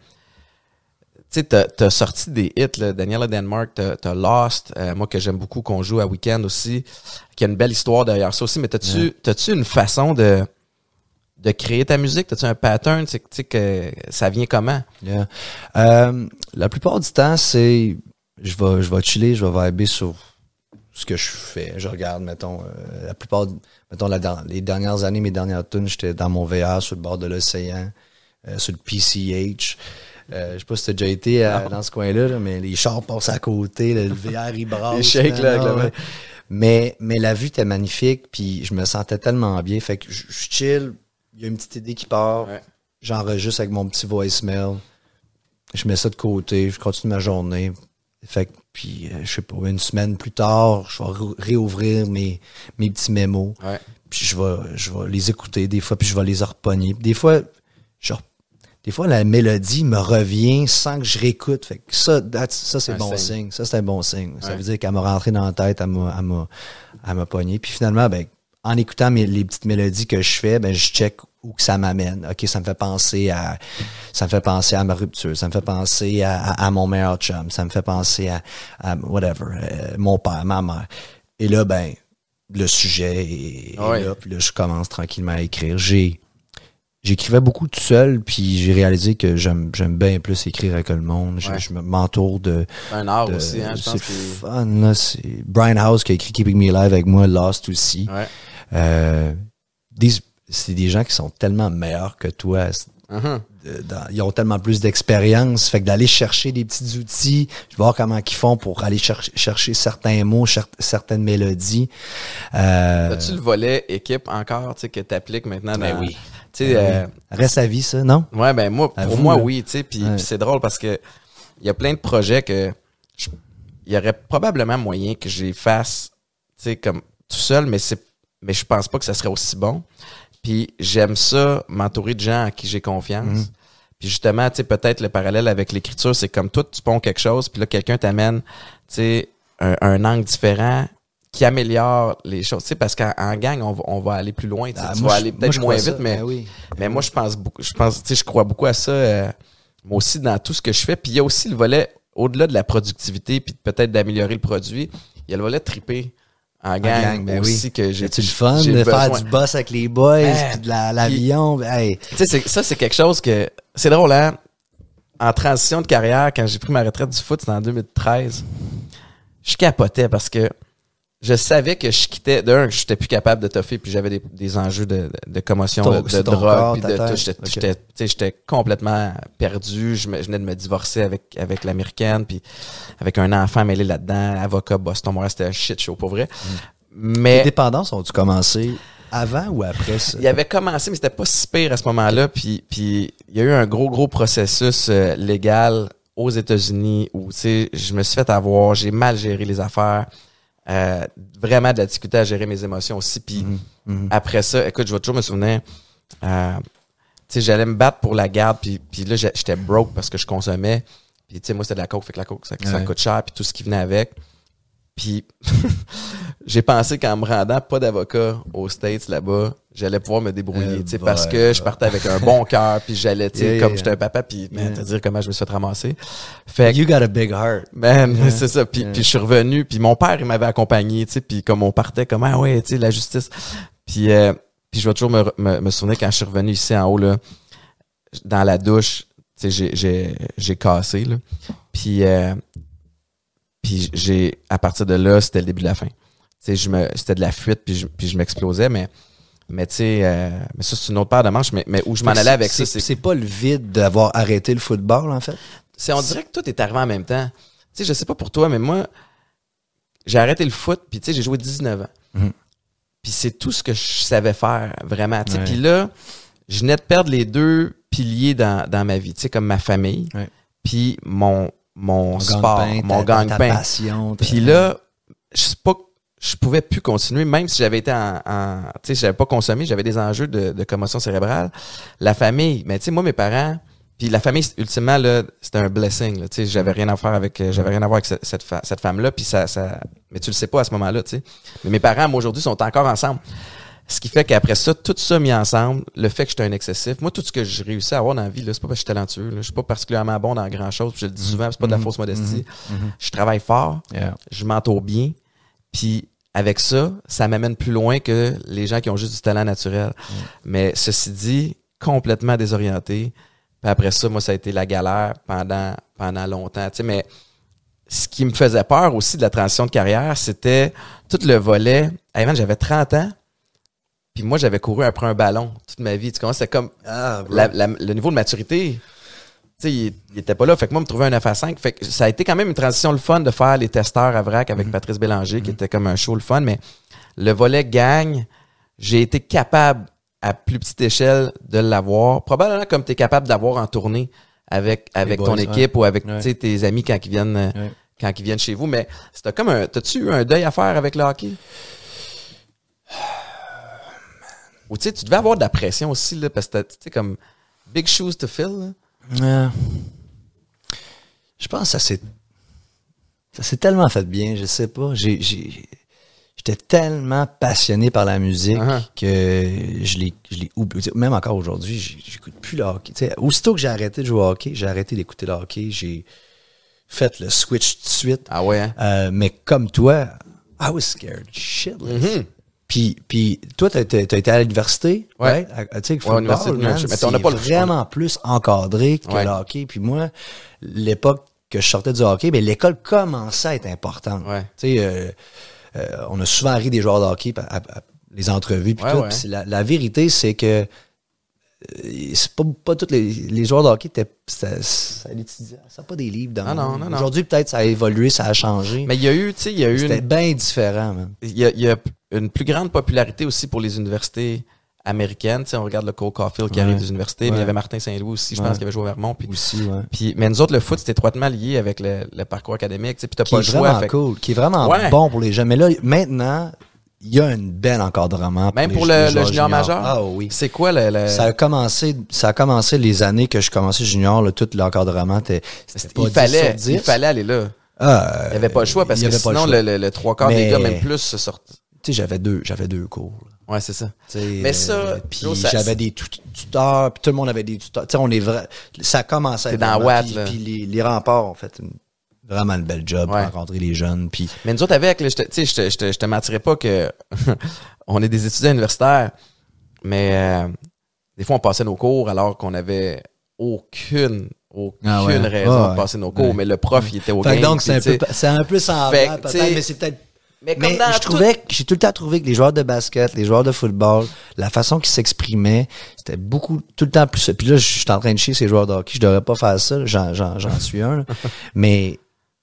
tu sais, t'as, t'as sorti des hits, là, Daniela Denmark, t'as, t'as Lost, euh, moi que j'aime beaucoup, qu'on joue à Weekend aussi, qui a une belle histoire derrière ça aussi, mais t'as-tu, t'as-tu une façon de, de créer ta musique? T'as-tu un pattern? Tu sais, que ça vient comment? Yeah. Euh, la plupart du temps, c'est je vais je vais chiller, je vais vibrer sur ce que je fais. Je regarde, mettons, euh, la plupart, mettons, la, dans les dernières années, mes dernières tunes, j'étais dans mon VR sur le bord de l'océan, euh, sur le PCH. Euh, je sais pas si t'as déjà été euh, dans ce coin-là, là, mais les chars passent à côté, le, VR il brasse. Les shakes, là, avec non, la main. ouais. Mais, mais la vue était magnifique, puis je me sentais tellement bien. Fait que je, je chill, il y a une petite idée qui part, Ouais. j'enregistre avec mon petit voicemail, je mets ça de côté, je continue ma journée. Fait que, puis, euh, je sais pas, une semaine plus tard, je vais ré- réouvrir mes, mes petits mémos, Ouais. puis je vais, je vais les écouter des fois, puis je vais les repogner. Des fois, je, des fois, la mélodie me revient sans que je réécoute. Fait que ça, ça c'est Un bon signe. signe. Ça, c'est un bon signe. Ça veut dire qu'elle m'a rentré dans la tête, elle m'a, elle m'a, elle m'a pogné. Puis finalement, ben, en écoutant mes, les petites mélodies que je fais, ben, je check où que ça m'amène. OK, ça me fait penser à, ça me fait penser à ma rupture. Ça me fait penser à, à, à mon meilleur chum. Ça me fait penser à, à whatever, euh, mon père, ma mère. Et là, ben, le sujet est, est Ouais. là. Puis là, je commence tranquillement à écrire. J'ai, j'écrivais beaucoup tout seul, puis j'ai réalisé que j'aime, j'aime bien plus écrire avec le monde. Je, Ouais. je me- m'entoure de, un art de- aussi, hein, je c'est pense fun, là. C'est Brian House qui a écrit Keeping Me Alive avec moi, Lost aussi. Ouais. Euh, c'est des gens qui sont tellement meilleurs que toi. Dans- ils ont tellement plus d'expérience. Fait que d'aller chercher des petits outils, je vais voir comment ils font pour aller chercher, chercher certains mots, cher- certaines mélodies. Euh, As-tu le volet équipe encore, tu sais, que t'appliques maintenant Ben dans... oui. Tu sais, euh, Reste à vie, ça, non? Ouais, ben moi, À pour vous, moi, là. oui, tu sais, puis Ouais. c'est drôle parce que il y a plein de projets que il y aurait probablement moyen que je les fasse, tu sais, comme tout seul, mais c'est, mais je pense pas que ça serait aussi bon. Puis j'aime ça, m'entourer de gens à qui j'ai confiance. Mhm. Puis justement, tu sais, peut-être le parallèle avec l'écriture, c'est comme toi, tu ponds quelque chose, puis là, quelqu'un t'amène, tu sais, un, un angle différent qui améliore les choses, tu sais, parce qu'en en gang, on va, on va aller plus loin, tu sais, Ah, tu moi, vas aller peut-être moins vite, ça. mais Ben oui. mais moi, je pense beaucoup, je pense, tu sais, je crois beaucoup à ça, euh, moi aussi, dans tout ce que je fais. Puis il y a aussi le volet, au-delà de la productivité, puis peut-être d'améliorer le produit, il y a le volet triper en gang, gang, ben aussi oui. que j'ai C'est-tu le fun de faire du boss avec les boys, Man, puis de la- l'avion? Hey. Tu sais, ça, c'est quelque chose que. C'est drôle, hein? En transition de carrière, quand j'ai pris ma retraite du foot, c'était en 2013, je capotais parce que je savais que je quittais. D'un, que j'étais plus capable de toffer, puis j'avais des, des enjeux de, de commotion, Ton- de, de drogue, de. J'étais, complètement perdu. Je, me- je venais de me divorcer avec, avec l'américaine, puis avec un enfant mêlé là-dedans, avocat Boston Montréal, c'était un shit show pour vrai. Les Mais dépendances ont-tu commencé avant ou après ça? il avait commencé, mais c'était pas si pire à ce moment-là. Puis, puis il y a eu un gros, gros processus euh, légal aux États-Unis où, tu sais, je me suis fait avoir, j'ai mal géré les affaires, euh, vraiment de la difficulté à gérer mes émotions aussi. Puis Mhm. après ça, écoute, je vais toujours me souvenir, euh, tu sais, j'allais me battre pour la garde, puis, puis là, j'étais broke parce que je consommais. Puis, tu sais, moi, c'était de la coke, fait que la coke, ça, ça coûte cher, puis tout ce qui venait avec. Puis, j'ai pensé qu'en me rendant pas d'avocat aux States là-bas, j'allais pouvoir me débrouiller, Euh, tu sais, parce bah, que je partais avec un bon cœur, puis j'allais, tu sais, Yeah, comme yeah. j'étais un papa, puis, man, Yeah. te dire comment je me suis fait ramasser. Fait que, You got a big heart. Man, c'est ça. Puis, puis je suis revenu, puis mon père, il m'avait accompagné, tu sais, puis comme on partait, comme, ah ouais, tu sais, la justice. Puis, euh, puis je vais toujours me, me, me souvenir quand je suis revenu ici en haut, là, dans la douche, tu sais, j'ai cassé, là. Puis, euh, puis j'ai, à partir de là, c'était le début de la fin. Tu je me, c'était de la fuite, puis je, puis je m'explosais, mais, mais tu sais, euh, mais ça, c'est une autre paire de manches, mais, mais où je m'en allais avec ça, c'est C'est pas le vide d'avoir arrêté le football, en fait? c'est on dirait que tout est arrivé en même temps. Tu sais, je sais pas pour toi, mais moi, j'ai arrêté le foot, puis tu sais, j'ai joué 19 ans. Mhm. Puis c'est tout ce que je savais faire, vraiment. tu sais. Puis là, je venais de perdre les deux piliers dans, dans ma vie, tu sais, comme ma famille, puis mon, mon, Ton sport, mon gagne-pain. ta- Puis là, je sais pas, je pouvais plus continuer, même si j'avais été en, en tu sais, j'avais pas consommé, j'avais des enjeux de, de commotion cérébrale. La famille, mais tu sais, moi, mes parents, puis la famille, ultimement, là, c'était un blessing, tu sais, j'avais rien à faire avec, euh, j'avais rien à voir avec cette, cette femme-là, puis ça, ça, mais tu le sais pas à ce moment-là, tu sais. Mais mes parents, moi, aujourd'hui, sont encore ensemble. Ce qui fait qu'après ça, tout ça mis ensemble, le fait que j'étais un excessif, moi, tout ce que j'ai réussi à avoir dans la vie, là, c'est pas parce que je suis talentueux, là, je suis pas particulièrement bon dans grand chose, je le dis souvent, c'est pas de la fausse modestie. Mhm. Je travaille fort, Yeah. je m'entoure bien, puis avec ça, ça m'amène plus loin que les gens qui ont juste du talent naturel. Mais ceci dit, complètement désorienté. Puis après ça, moi, ça a été la galère pendant, pendant longtemps. Tu sais, mais ce qui me faisait peur aussi de la transition de carrière, c'était tout le volet. Hey j'avais 30 ans, puis moi, j'avais couru après un ballon toute ma vie. Tu comprends? C'était comme Ah, bro. la- la- le niveau de maturité, tu sais, il, il était pas là. Fait que moi, me trouver un 9 à 5. Fait que ça a été quand même une transition le fun de faire les testeurs à vrac avec Patrice Bélanger, qui était comme un show le fun. Mais le volet gagne, j'ai été capable, à plus petite échelle, de l'avoir. Probablement comme tu es capable d'avoir en tournée avec, avec boys, ton ouais. équipe ou avec Ouais. tu sais, tes amis quand ils viennent. Ouais. Quand ils viennent chez vous, mais c'était comme un. T'as-tu eu un deuil à faire avec le hockey? Ou tu sais, tu devais avoir de la pression aussi, là, parce que tu sais, comme big shoes to fill. là. Euh, je pense que ça s'est ça s'est tellement fait bien, je sais pas. J'ai j'ai- j'étais tellement passionné par la musique Uh-huh. que je l'ai je l'ai oublié. Même encore aujourd'hui, j'écoute plus le hockey. Aussitôt que j'ai arrêté de jouer au hockey, j'ai arrêté d'écouter le hockey, j'ai fait le switch tout de suite. Ah ouais, hein? Euh, mais comme toi, I was scared shitless. Mhm. Puis, puis toi, t'as t'as été à l'université, Ouais. Tu sais, le football, man. Mais c'est on n'a pas le- vraiment plus encadré que Ouais. le hockey. Puis moi, l'époque que je sortais du hockey, ben l'école commençait à être importante. Ouais. Tu sais, euh, euh, on a souvent ri des joueurs de hockey, à, à- à- les entrevues, puis tout. c'est la, la vérité, c'est que euh, c'est pas, pas tous les, les joueurs de hockey étaient, ça, ça, pas des livres dans Non, non, non. Aujourd'hui, peut-être, ça a évolué, ça a changé. Mais il y a eu, tu sais, il y a eu C'était une, bien différent, il y a, y a une plus grande popularité aussi pour les universités américaines. Tu sais, on regarde le Cole Caulfield qui Ouais. arrive des universités, mais il y avait Martin Saint-Louis aussi, je Ouais. pense, qui avait joué au Vermont. Puis, Aussi, ouais. puis, mais nous autres, le foot, c'était étroitement lié avec le, le parcours académique. Tu sais, puis t'as qui pas est le choix. vraiment fait cool, qui est vraiment bon pour les jeunes. Mais là, maintenant, il y a un bel encadrement. Même pour les le, le junior juniors. majeur? Ah oui. C'est quoi le, le- Ça a commencé, ça a commencé les années que je commençais junior, là, tout l'encadrement, c'était il 10 fallait, sur 10. il fallait aller là. Ah, Il n'y avait pas le choix parce que sinon, le, le- le trois quarts des gars, même plus, se sortent. Tu sais, j'avais deux, j'avais deux cours. là. Ouais, c'est ça. Mais ça, euh, puis j'avais des tut- tuteurs, puis tout le monde avait des tuteurs. Tu sais, on est vrai, ça être dans Watt, puis, les, les remparts ont fait une vraiment une belle job Ouais. pour rencontrer les jeunes. Puis Mais nous autres, avec, je te, tu sais, je te, je te, mentirais pas que on est des étudiants universitaires, mais euh, des fois, on passait nos cours alors qu'on avait aucune, aucune Ah ouais. raison Ouais, de passer nos cours, mais le prof, il était au Fait game. donc, c'est un, peu, un peu peut-être, mais c'est peut-être. Mais comme Mais dans je tout- trouvais que j'ai tout le temps trouvé que les joueurs de basket, les joueurs de football, la façon qu'ils s'exprimaient, c'était beaucoup tout le temps plus. Puis là, je suis en train de chier ces joueurs de hockey, je devrais pas faire ça, j'en, j'en, j'en suis un. là. Mais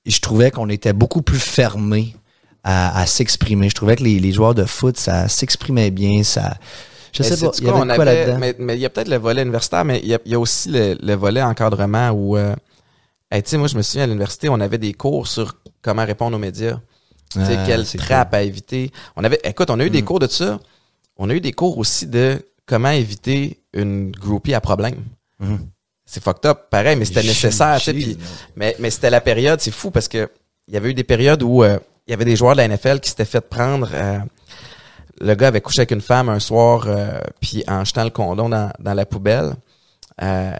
je trouvais qu'on était beaucoup plus fermés à, à s'exprimer. Je trouvais que les, les joueurs de foot, ça s'exprimait bien, ça. Je Mais sais pas, il y avait on quoi avait- là-dedans? Mais mais il y a peut-être le volet universitaire, mais il y a, il y a aussi le, le volet encadrement où, euh, hey, tu sais, moi, je me souviens à l'université, on avait des cours sur comment répondre aux médias. Tu sais, Ah, quelle trappe à éviter. On avait, écoute, on a eu Mm. des cours de ça. On a eu des cours aussi de comment éviter une groupie à problème. Mhm. C'est fucked up, pareil, mais c'était nécessaire, tu sais. chill, puis- Mais, mais c'était la période, c'est fou parce que il y avait eu des périodes où euh, il y avait des joueurs de la NFL qui s'étaient fait prendre. euh, le gars avait couché avec une femme un soir, euh, puis en jetant le condom dans, dans la poubelle.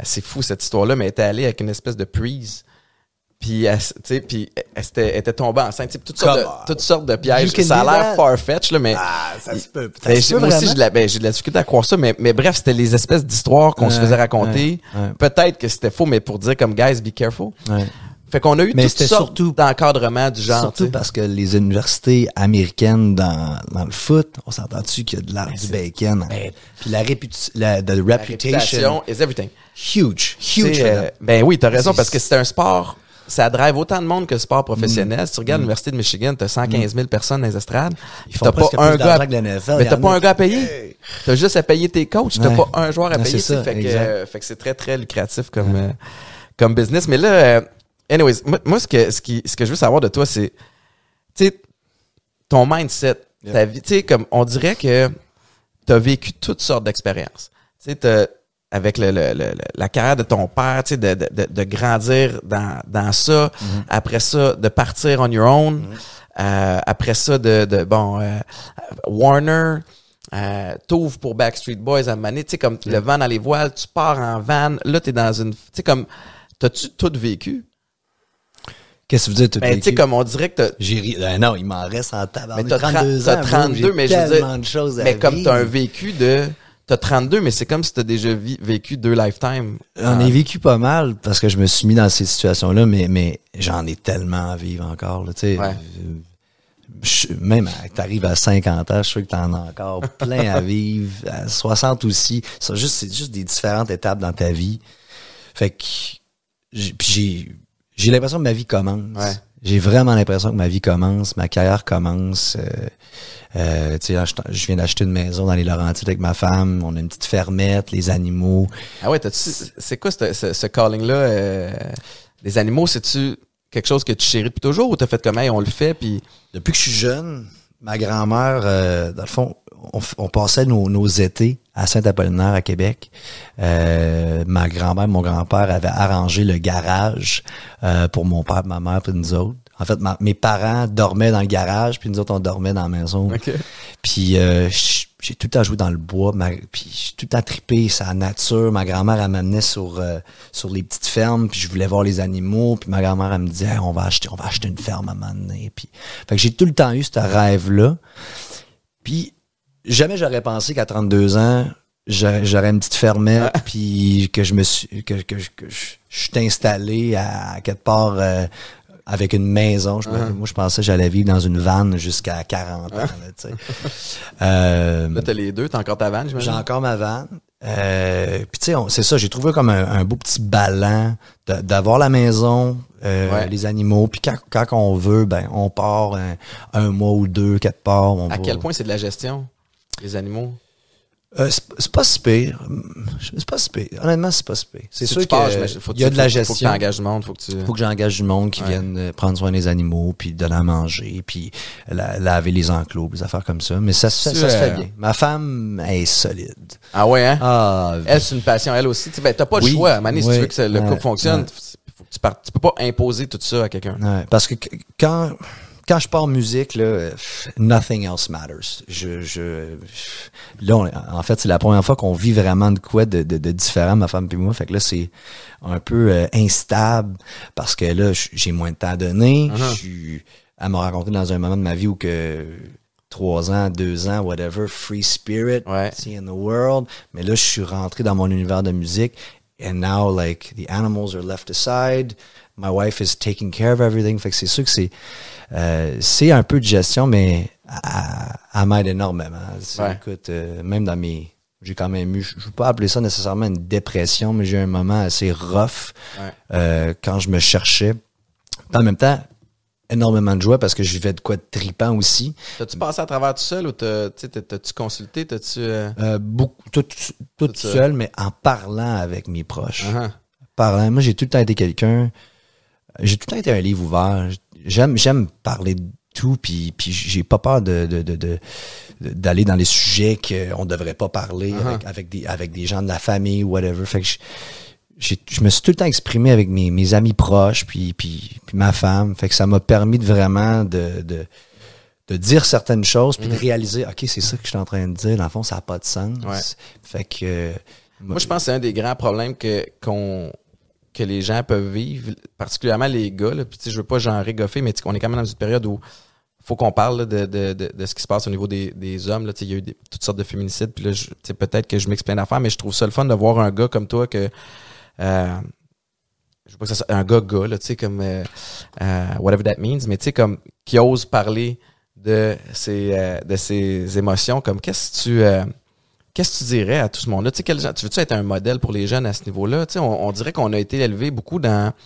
C'est fou cette histoire-là, mais elle était allée avec une espèce de prise. Puis, elle, s- tu sais, puis elle, s'était- elle était tombée enceinte. Toutes, sortes de, toutes sortes de pièges. Ça a l'air far-fetch, là, mais Ah, ça se peut. Ça ben, se j'ai- peut moi aussi, vraiment? j'ai de la, ben, j'ai de la difficulté à croire ça, mais, mais bref, c'était les espèces d'histoires qu'on se faisait raconter. ouais, ouais. Peut-être que c'était faux, mais pour dire comme guys, be careful. Fait qu'on a eu Mais toutes c'était sortes surtout- d'encadrements du genre. Surtout parce que les universités américaines dans, dans le foot, on s'entend-tu qu'il y a de l'art du bacon? hein? ben, Puis la, réputation, la the La reputation, réputation is everything. huge, huge. Euh, ben oui, t'as raison, parce que c'est un sport, ça drive autant de monde que le sport professionnel. Si tu regardes l'Université de Michigan, t'as 115 000 personnes dans les estrades. Ils font T'as pas un gars, à- mais t'as pas un gars à payer. T'as juste à payer tes coachs. T'as Ouais. pas un joueur à payer. tu ça, fait, que, euh, fait que c'est très, très lucratif comme, euh, comme business. Mais là, euh, anyways, moi, moi, ce que, ce qui, ce que je veux savoir de toi, c'est, tu sais, ton mindset, ta vie, tu sais, comme, on dirait que t'as vécu toutes sortes d'expériences. Tu sais, avec le, le- le- le- la carrière de ton père, tu sais, de, de, de, grandir dans, dans ça, après ça, de partir on your own, euh, après ça, de, de bon, euh, Warner, euh, t'ouvres pour Backstreet Boys à donné, tu sais, comme le vent dans les voiles, tu pars en van, là, t'es dans une, tu sais, comme, t'as-tu tout vécu? Qu'est-ce que tu veux dire, tout Ben, tu sais, comme on dirait que t'as, J'ai ri. Ben non, il m'en reste en tabac. mais t'as 32 30 ans. t'as bro, 32, j'ai mais je veux tellement dire, de choses à mais comme t'as un vécu de, t'as 32, mais c'est comme si t'as déjà vécu deux lifetimes. J'en ai vécu pas mal parce que je me suis mis dans ces situations-là, mais, mais j'en ai tellement à vivre encore. Là, tu sais. Ouais. Euh, je- même t'arrives à 50 ans, je suis sûr que t'en as encore plein à vivre. À 60 aussi. C'est juste, c'est juste des différentes étapes dans ta vie. Fait que j'ai, puis j'ai, j'ai l'impression que ma vie commence. Ouais. J'ai vraiment l'impression que ma vie commence, ma carrière commence. Euh, euh, tu sais, je, je viens d'acheter une maison dans les Laurentides avec ma femme. On a une petite fermette, les animaux. Ah ouais, t'as-tu, c'est quoi ce, ce, ce calling-là? euh, les animaux, c'est-tu quelque chose que tu chéris depuis toujours ou t'as fait comme, hey, on le fait, puis Depuis que je suis jeune, ma grand-mère, euh, dans le fond, on, on passait nos, nos étés à Saint-Apollinaire, à Québec. Euh, ma grand-mère, mon grand-père avaient arrangé le garage euh, pour mon père, ma mère, puis nous autres. En fait, ma- mes parents dormaient dans le garage, puis nous autres, on dormait dans la maison. Puis euh, j'ai tout le temps joué dans le bois, ma- puis j'ai tout le temps trippé sa nature. Ma grand-mère, elle m'amenait sur euh, sur les petites fermes, puis je voulais voir les animaux. Puis ma grand-mère, elle me disait, Hey, on va acheter, on va acheter une ferme à un moment donné. Puis, fait que j'ai tout le temps eu ce rêve-là. Puis jamais j'aurais pensé qu'à 32 ans, j'a- j'aurais une petite fermette, puis que je me suis, que, que, je- que je, je suis installé à, à quelque part euh, avec une maison. Je me- Moi, je pensais que j'allais vivre dans une vanne jusqu'à 40 ans. Là, tu sais. Euh, Là, t'as les deux, t'as encore ta vanne, j'ai j'imagine? encore ma vanne. Euh, puis tu sais, c'est ça, j'ai trouvé comme un, un beau petit ballon d'avoir la maison, euh, Ouais. les animaux, puis quand, quand on veut, ben on part un, un mois ou deux, quatre parts. On À va- quel point c'est de la gestion, les animaux? Euh, c'est pas si pire. C'est pas si pire. Honnêtement, c'est pas si pire. C'est Si sûr qu'il y a tu- de la faut- Faut que gestion. t'engages du monde, faut que tu... faut que j'engage du monde qui Ouais. vienne euh, prendre soin des animaux, puis donner à manger, puis la- laver les enclos, des affaires comme ça. Mais ça, se fait- Tu, ça se fait euh, bien. Ma femme elle est solide. Ah ouais, hein? Ah, Elle, c'est une passion, elle aussi. Tu ben, t'as pas le Oui, choix. Donné, si tu veux que ça- le ouais, couple fonctionne, ouais. faut que tu, partes- tu peux pas imposer tout ça à quelqu'un. Parce que qu- quand quand je pars musique, là, nothing else matters. Je, je, là, on- en fait, c'est la première fois qu'on vit vraiment de quoi de, de, de différent, ma femme et moi. Fait que là, c'est un peu euh, instable parce que là, j'ai moins de temps à donner. Je suis, elle m'a rencontré dans un moment de ma vie où que trois ans, deux ans, whatever, free spirit, Ouais. see in the world. Mais là, je suis rentré dans mon univers de musique. And now, like, the animals are left aside. My wife is taking care of everything. Fait que c'est sûr que c'est, euh, c'est un peu de gestion, mais elle, m'aide énormément. Ouais. Écoute, euh, même dans mes, j'ai quand même eu, je ne veux pas appeler ça nécessairement une dépression, mais j'ai eu un moment assez rough Ouais. euh, quand je me cherchais. En même temps, énormément de joie parce que je vivais de quoi de tripant aussi. T'as-tu passé à travers tout seul ou t'as-tu consulté? T'as-tu. euh, Euh, beaucoup, tout, tout, seul, mais en parlant avec mes proches. uh-huh. Parlant. Moi, j'ai tout le temps été quelqu'un. J'ai tout le temps été un livre ouvert. J'aime, j'aime parler de tout, puis, puis j'ai pas peur de, de, de, de- d'aller dans les sujets qu'on devrait pas parler Uh-huh. avec, avec des, avec des gens de la famille, whatever. Fait que je, j'ai- je me suis tout le temps exprimé avec mes, mes amis proches, puis, puis, puis ma femme. Fait que ça m'a permis de vraiment de, de, de dire certaines choses, puis de réaliser, OK, c'est ça que je suis en train de dire. Dans le fond, ça n'a pas de sens. Ouais. Fait que... euh, Moi, je pense que c'est un des grands problèmes que, qu'on, que les gens peuvent vivre, particulièrement les gars. Là. Puis, je veux pas genrer goffer, mais on est quand même dans une période où faut qu'on parle de, de, de, ce qui se passe au niveau des, des hommes. Il y a eu toutes sortes de féminicides. Puis là, peut-être que je m'explique d'affaires, mais je trouve ça le fun de voir un gars comme toi que. euh, je veux pas que ça soit un gars gars, là, tu sais, comme euh, euh, whatever that means, mais tu sais, comme qui ose parler de ses, de ses émotions, comme qu'est-ce que tu. Qu'est-ce que tu dirais à tout ce monde-là? Tu sais, quel genre- tu veux-tu être un modèle pour les jeunes à ce niveau-là? Tu sais, on, on dirait qu'on a été élevé beaucoup dans, tu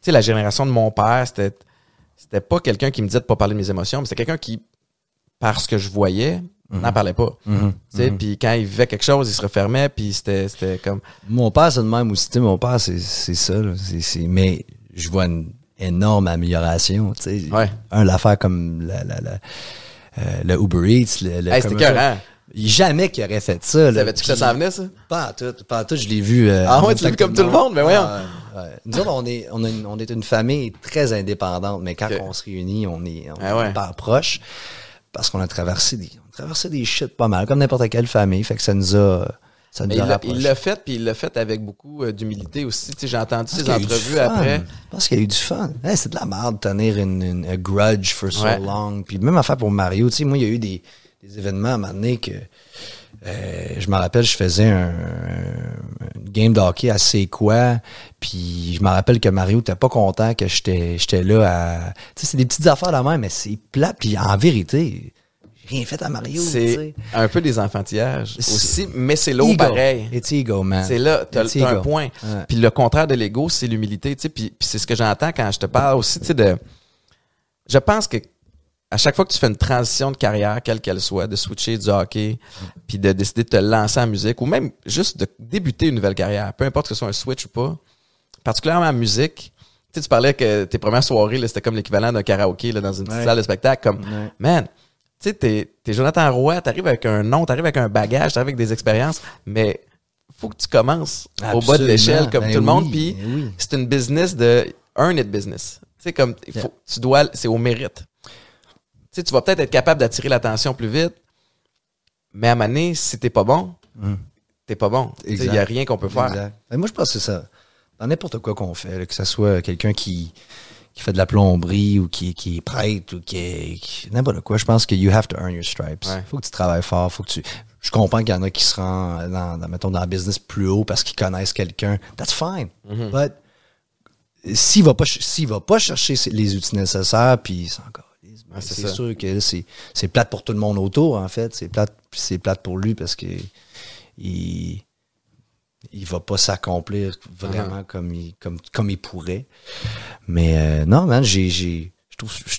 sais, la génération de mon père, c'était, c'était pas quelqu'un qui me disait de pas parler de mes émotions, mais c'était quelqu'un qui, parce que je voyais, n'en parlait pas. mhm, mhm. puis quand il vivait quelque chose, il se refermait, puis c'était, c'était comme, Mon père, c'est de même aussi. Mon père, c'est c'est ça. là. C'est- c'est- mais je vois une énorme amélioration. Ouais. Un, l'affaire comme la, la, la, euh, le Uber Eats. Le, le hey, c'était? Jamais qu'il aurait fait ça. Savais-tu que ça s'en venait, ça? Pas en tout. Pas en tout. Je l'ai vu. euh, Ah ouais, tu l'as vu comme tout le monde, mais voyons. Ah, ouais. Nous autres, on est, on, a une- on est une famille très indépendante, mais quand on se réunit, on est, on Ah ouais. est hyper proche parce qu'on a traversé des, on a traversé des shit pas mal, comme n'importe quelle famille. Fait que ça nous a, ça nous a il l'a fait, puis il l'a fait avec beaucoup euh, d'humilité aussi. J'ai entendu ses entrevues après. Parce qu'il y a eu du fun. Hey, c'est de la merde de tenir une, une a grudge for so Ouais. long. Puis même affaire pour Mario. Tu sais, moi, il y a eu des, des événements à un moment donné que euh, je me rappelle, je faisais un, game de hockey assez quoi. Puis je me rappelle que Mario était pas content que j'étais là à. Tu sais, c'est des petites affaires là même, mais c'est plat. Puis en vérité, j'ai rien fait à Mario. C'est un peu des enfantillages C'est- aussi, mais c'est l'eau pareil. It's ego, man. C'est là, t'as un point. Ouais. Puis le contraire de l'ego, c'est l'humilité, tu sais. Puis, puis c'est ce que j'entends quand je te parle aussi, tu sais, de... Je pense que à chaque fois que tu fais une transition de carrière, quelle qu'elle soit, de switcher du hockey, puis de décider de te lancer en musique, ou même juste de débuter une nouvelle carrière, peu importe que ce soit un switch ou pas, particulièrement en musique, tu sais, tu parlais que tes premières soirées, là, c'était comme l'équivalent d'un karaoké là, dans une petite Ouais. salle de spectacle, comme, Ouais. man, tu sais, t'es, t'es Jonathan Roy, t'arrives avec un nom, t'arrives avec un bagage, t'arrives avec des expériences, mais faut que tu commences au bas de l'échelle comme Ben tout le monde, oui, puis ben oui. c'est une business de earn it business. Tu sais, comme, tu dois, c'est au mérite. Tu sais, tu vas peut-être être capable d'attirer l'attention plus vite, mais à un moment donné, si t'es pas bon, t'es pas bon. Il Exact. y a rien qu'on peut faire. Exact. Moi, je pense que c'est ça. Dans n'importe quoi qu'on fait, là, que ce soit quelqu'un qui, qui fait de la plomberie ou qui, qui est prêtre ou qui n'importe quoi, je pense que you have to earn your stripes. Ouais. Faut que tu travailles fort, faut que tu. Je comprends qu'il y en a qui se rendent dans, dans, mettons, dans le business plus haut parce qu'ils connaissent quelqu'un. That's fine. Mm-hmm. But s'il va pas s'il va pas chercher les outils nécessaires, puis c'est encore. Ouais, c'est sûr que c'est plate pour tout le monde autour en fait. C'est plate c'est plate pour lui parce que il il va pas s'accomplir vraiment Uh-huh. comme il comme comme il pourrait. Mais euh, non man, j'ai j'ai je trouve je-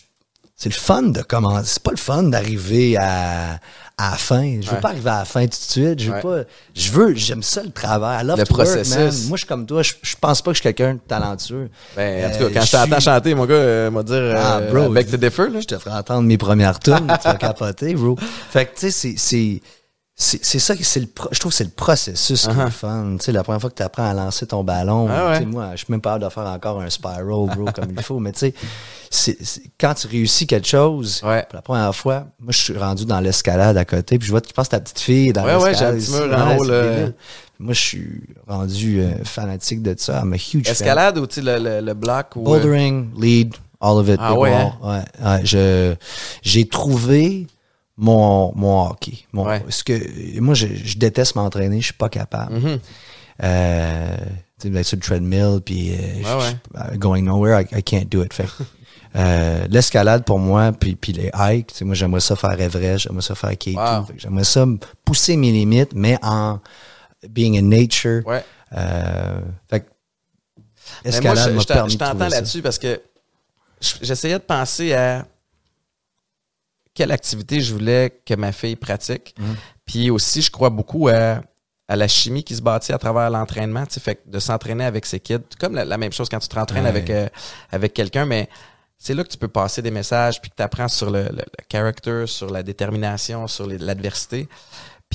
c'est le fun de commencer. C'est pas le fun d'arriver à, à la fin. Je veux Ouais. pas arriver à la fin tout de suite. Je veux Ouais. pas. Je veux. J'aime ça le travail. Le work, processus. man. Moi, je suis comme toi. Je, je pense pas que je suis quelqu'un de talentueux. Ben, en tout Euh, cas, quand je t'entends suis- chanter, mon gars, euh, m'a dire, Ah, euh, bro, avec the differ, là. je te ferai entendre mes premières tunes, tu vas capoter, bro. Fait que, tu sais, c'est, c'est, ça, que c'est le pro- je trouve que c'est le processus qui est Uh-huh. le fun. Tu sais, la première fois que tu apprends à lancer ton ballon, Ah ouais. tu moi, je suis même pas hâte de faire encore un spiral, bro, comme il faut. Mais tu sais, quand tu réussis quelque chose, Ouais. pour la première fois, moi, je suis rendu dans l'escalade à côté, puis je vois, pense que ta petite fille dans Ouais, l'escalade. Ouais. Moi, je suis rendu euh, fanatique de ça. I'm a huge fan. Escalade ou tu sais, le, le, le bloc ou. euh, Bouldering, lead, all of it. Ah ouais, wall. Ouais, ouais, je, j'ai trouvé mon, mon hockey. Mon, Ouais. ce que, moi, je, je déteste m'entraîner, je suis pas capable. Mhm. Euh, tu sais, d'être sur le treadmill, puis euh, je- ouais. je- going nowhere, I, I can't do it. Fait euh, l'escalade pour moi, puis, puis les hikes, tu sais, moi j'aimerais ça faire Everest, j'aimerais ça faire K2. Wow. Fait que j'aimerais ça pousser mes limites, mais en being in nature. Ouais. Euh, fait que Mais moi, escalade je, je t'entends là-dessus parce que je- j'essayais de penser à quelle activité je voulais que ma fille pratique. Mhm. Puis aussi, je crois beaucoup à, à la chimie qui se bâtit à travers l'entraînement. Tu sais, fait de s'entraîner avec ses kids, comme la, la même chose quand tu te rentraînes Ouais. avec, euh, avec quelqu'un, mais c'est là que tu peux passer des messages, puis que tu apprends sur le, le, le character, sur la détermination, sur l'adversité.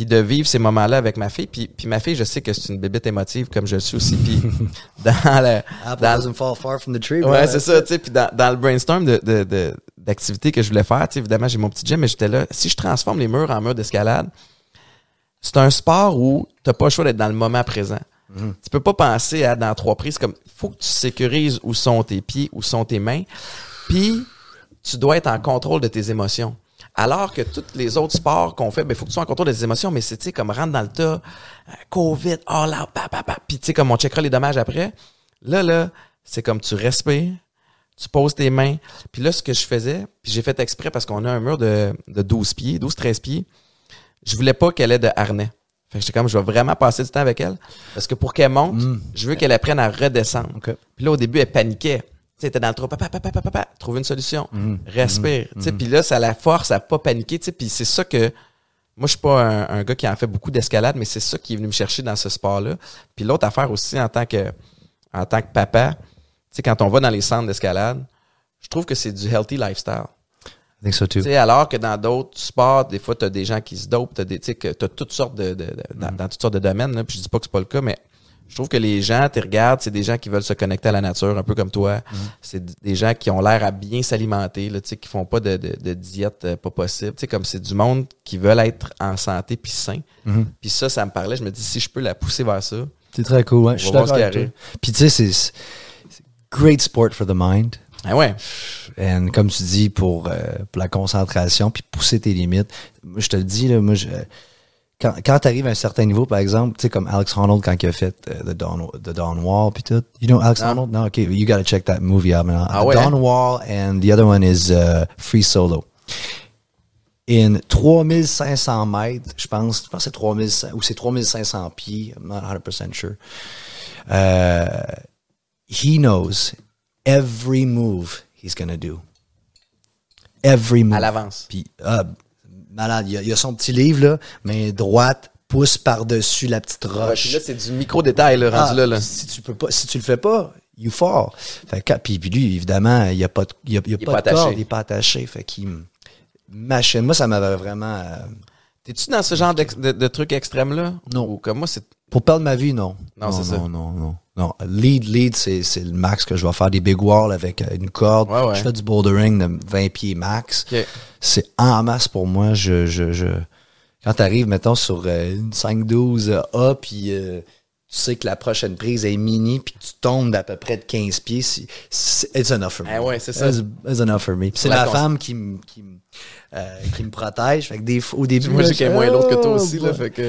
Puis de vivre ces moments-là avec ma fille. Puis, puis ma fille, je sais que c'est une bébête émotive comme je le suis aussi. Puis dans le, Apple dans- doesn't fall far from the tree. Ouais, c'est ça, tu sais. Puis dans, dans le brainstorm de, de, de- d'activités que je voulais faire, tu sais, évidemment, j'ai mon petit gym, mais j'étais là. Si je transforme les murs en murs d'escalade, c'est un sport où t'as pas le choix d'être dans le moment présent. Tu peux pas penser à dans trois prises comme faut que tu sécurises où sont tes pieds, où sont tes mains. Puis tu dois être en contrôle de tes émotions. Alors que tous les autres sports qu'on fait, ben faut que tu sois en contrôle de tes émotions, mais c'est comme rentre dans le tas, euh, COVID, all out, pa, pa, pa, puis tu sais comme on checkera les dommages après. Là là, c'est comme tu respires, tu poses tes mains. Puis là ce que je faisais, puis j'ai fait exprès parce qu'on a un mur de, de 12 pieds, 12 13 pieds. Je voulais pas qu'elle ait de harnais. Fait que j'étais comme je vais vraiment passer du temps avec elle parce que pour qu'elle monte, je veux qu'elle apprenne à redescendre. Puis là, au début, elle paniquait. Tu dans le trou, papa, papa, papa, papa, trouve une solution. Respire. Tu sais, puis là, ça la force à pas paniquer. Tu sais, puis c'est ça que, moi, je suis pas un, un gars qui en fait beaucoup d'escalade, mais c'est ça qui est venu me chercher dans ce sport-là. Puis l'autre affaire aussi, en tant que, en tant que papa, tu sais, quand on va dans les centres d'escalade, je trouve que c'est du healthy lifestyle. I think so too. Tu sais, alors que dans d'autres sports, des fois, tu as des gens qui se dopent, tu as, toutes sortes de, de- de- dans, dans toutes sortes de domaines. Là, puis je dis pas que c'est pas le cas, mais je trouve que les gens, tu regardes, c'est des gens qui veulent se connecter à la nature, un peu comme toi. C'est d- des gens qui ont l'air à bien s'alimenter, qui font pas de, de, de diète euh, pas possible. Comme c'est du monde qui veulent être en santé puis sain. Puis ça, ça me parlait. Je me dis, si je peux la pousser vers ça, C'est très cool, ouais. Je suis d'accord. Puis tu sais, c'est c'est great sport for the mind. ah ouais. And comme tu dis, pour, euh, pour la concentration, puis pousser tes limites. Moi, je te le dis, là, moi, je, quand, quand tu arrives à un certain niveau, par exemple, tu sais, comme Alex Honnold quand il a fait euh, The, Dawn, The Dawn Wall, puis tout. You know Alex. Honnold? No, okay, you gotta check that movie out. man. Ah The ouais, Dawn hein? Wall and the other one is uh, Free Solo. In 3500 mètres, je pense, je pense que c'est 3500, ou c'est 3500 pieds, I'm not 100% sure. Euh, he knows every move he's gonna do. Every move. À l'avance. Puis, ah, malade, il y, a, il y a son petit livre, là, main droite, pousse par-dessus la petite Ouais, roche. là, c'est du micro-détail, rendu Ah, là, là. Si tu peux pas, si tu le fais pas, you fall. Fait que, puis, puis lui, évidemment, il y a pas de, il y a, il y a pas, pas de corde, attaché. il est pas attaché. Fait qu'il machine. Moi, ça m'avait vraiment, euh, T'es-tu dans ce genre d'ex- de, de trucs extrêmes-là? Non. Ou comme moi, c'est pour perdre ma vie, non. Non, c'est ça. Non, non, non. Non, lead, lead, c'est, le max que je vais faire des big walls avec euh, une corde. Ouais, ouais. Je fais du bouldering de 20 pieds max. C'est en masse pour moi. Je, je, je... Quand tu arrives, mettons, sur euh, une 5-12 euh, A, puis euh, tu sais que la prochaine prise est mini, puis tu tombes d'à peu près de 15 pieds, c'est, c'est- it's enough for me. Ah ouais, c'est ça. It's, it's enough for me. C'est la ma cons- femme qui me qui me euh, qui me protège. Fait que des au début, Moi, je- qu'un moins l'autre que toi Oh, aussi, là, boy. fait que...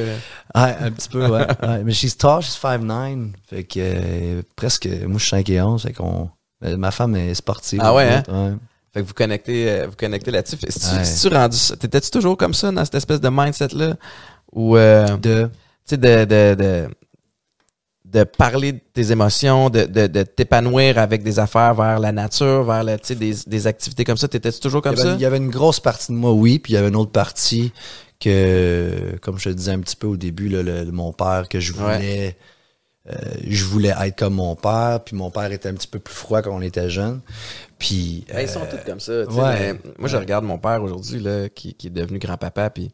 Ouais, un petit peu, ouais. ouais. Mais she's tall, she's 5'9". Fait que euh, presque, moi je suis 5 et 11. Fait qu'on. euh, Ma femme est sportive. Ah ouais, hein? Ouais. Fait que vous connectez, euh, vous connectez là-dessus. Si tu rendu ça- t'étais-tu toujours comme ça dans cette espèce de mindset-là? Ou, euh, tu De. sais, de, de, de, de parler de tes émotions, de, de, de t'épanouir avec des affaires vers la nature, vers la, tu sais, des, des activités comme ça. T'étais-tu toujours comme il, y avait, ça? il y avait une grosse partie de moi, oui, puis il y avait une autre partie que, comme je te disais un petit peu au début, là, le- le- mon père, que je voulais, euh, je voulais être comme mon père, puis mon père était un petit peu plus froid quand on était jeune. Puis, Ben, ils sont euh, tous comme ça. tu sais, ouais. mais moi, je regarde mon père aujourd'hui, là, qui, qui est devenu grand-papa, puis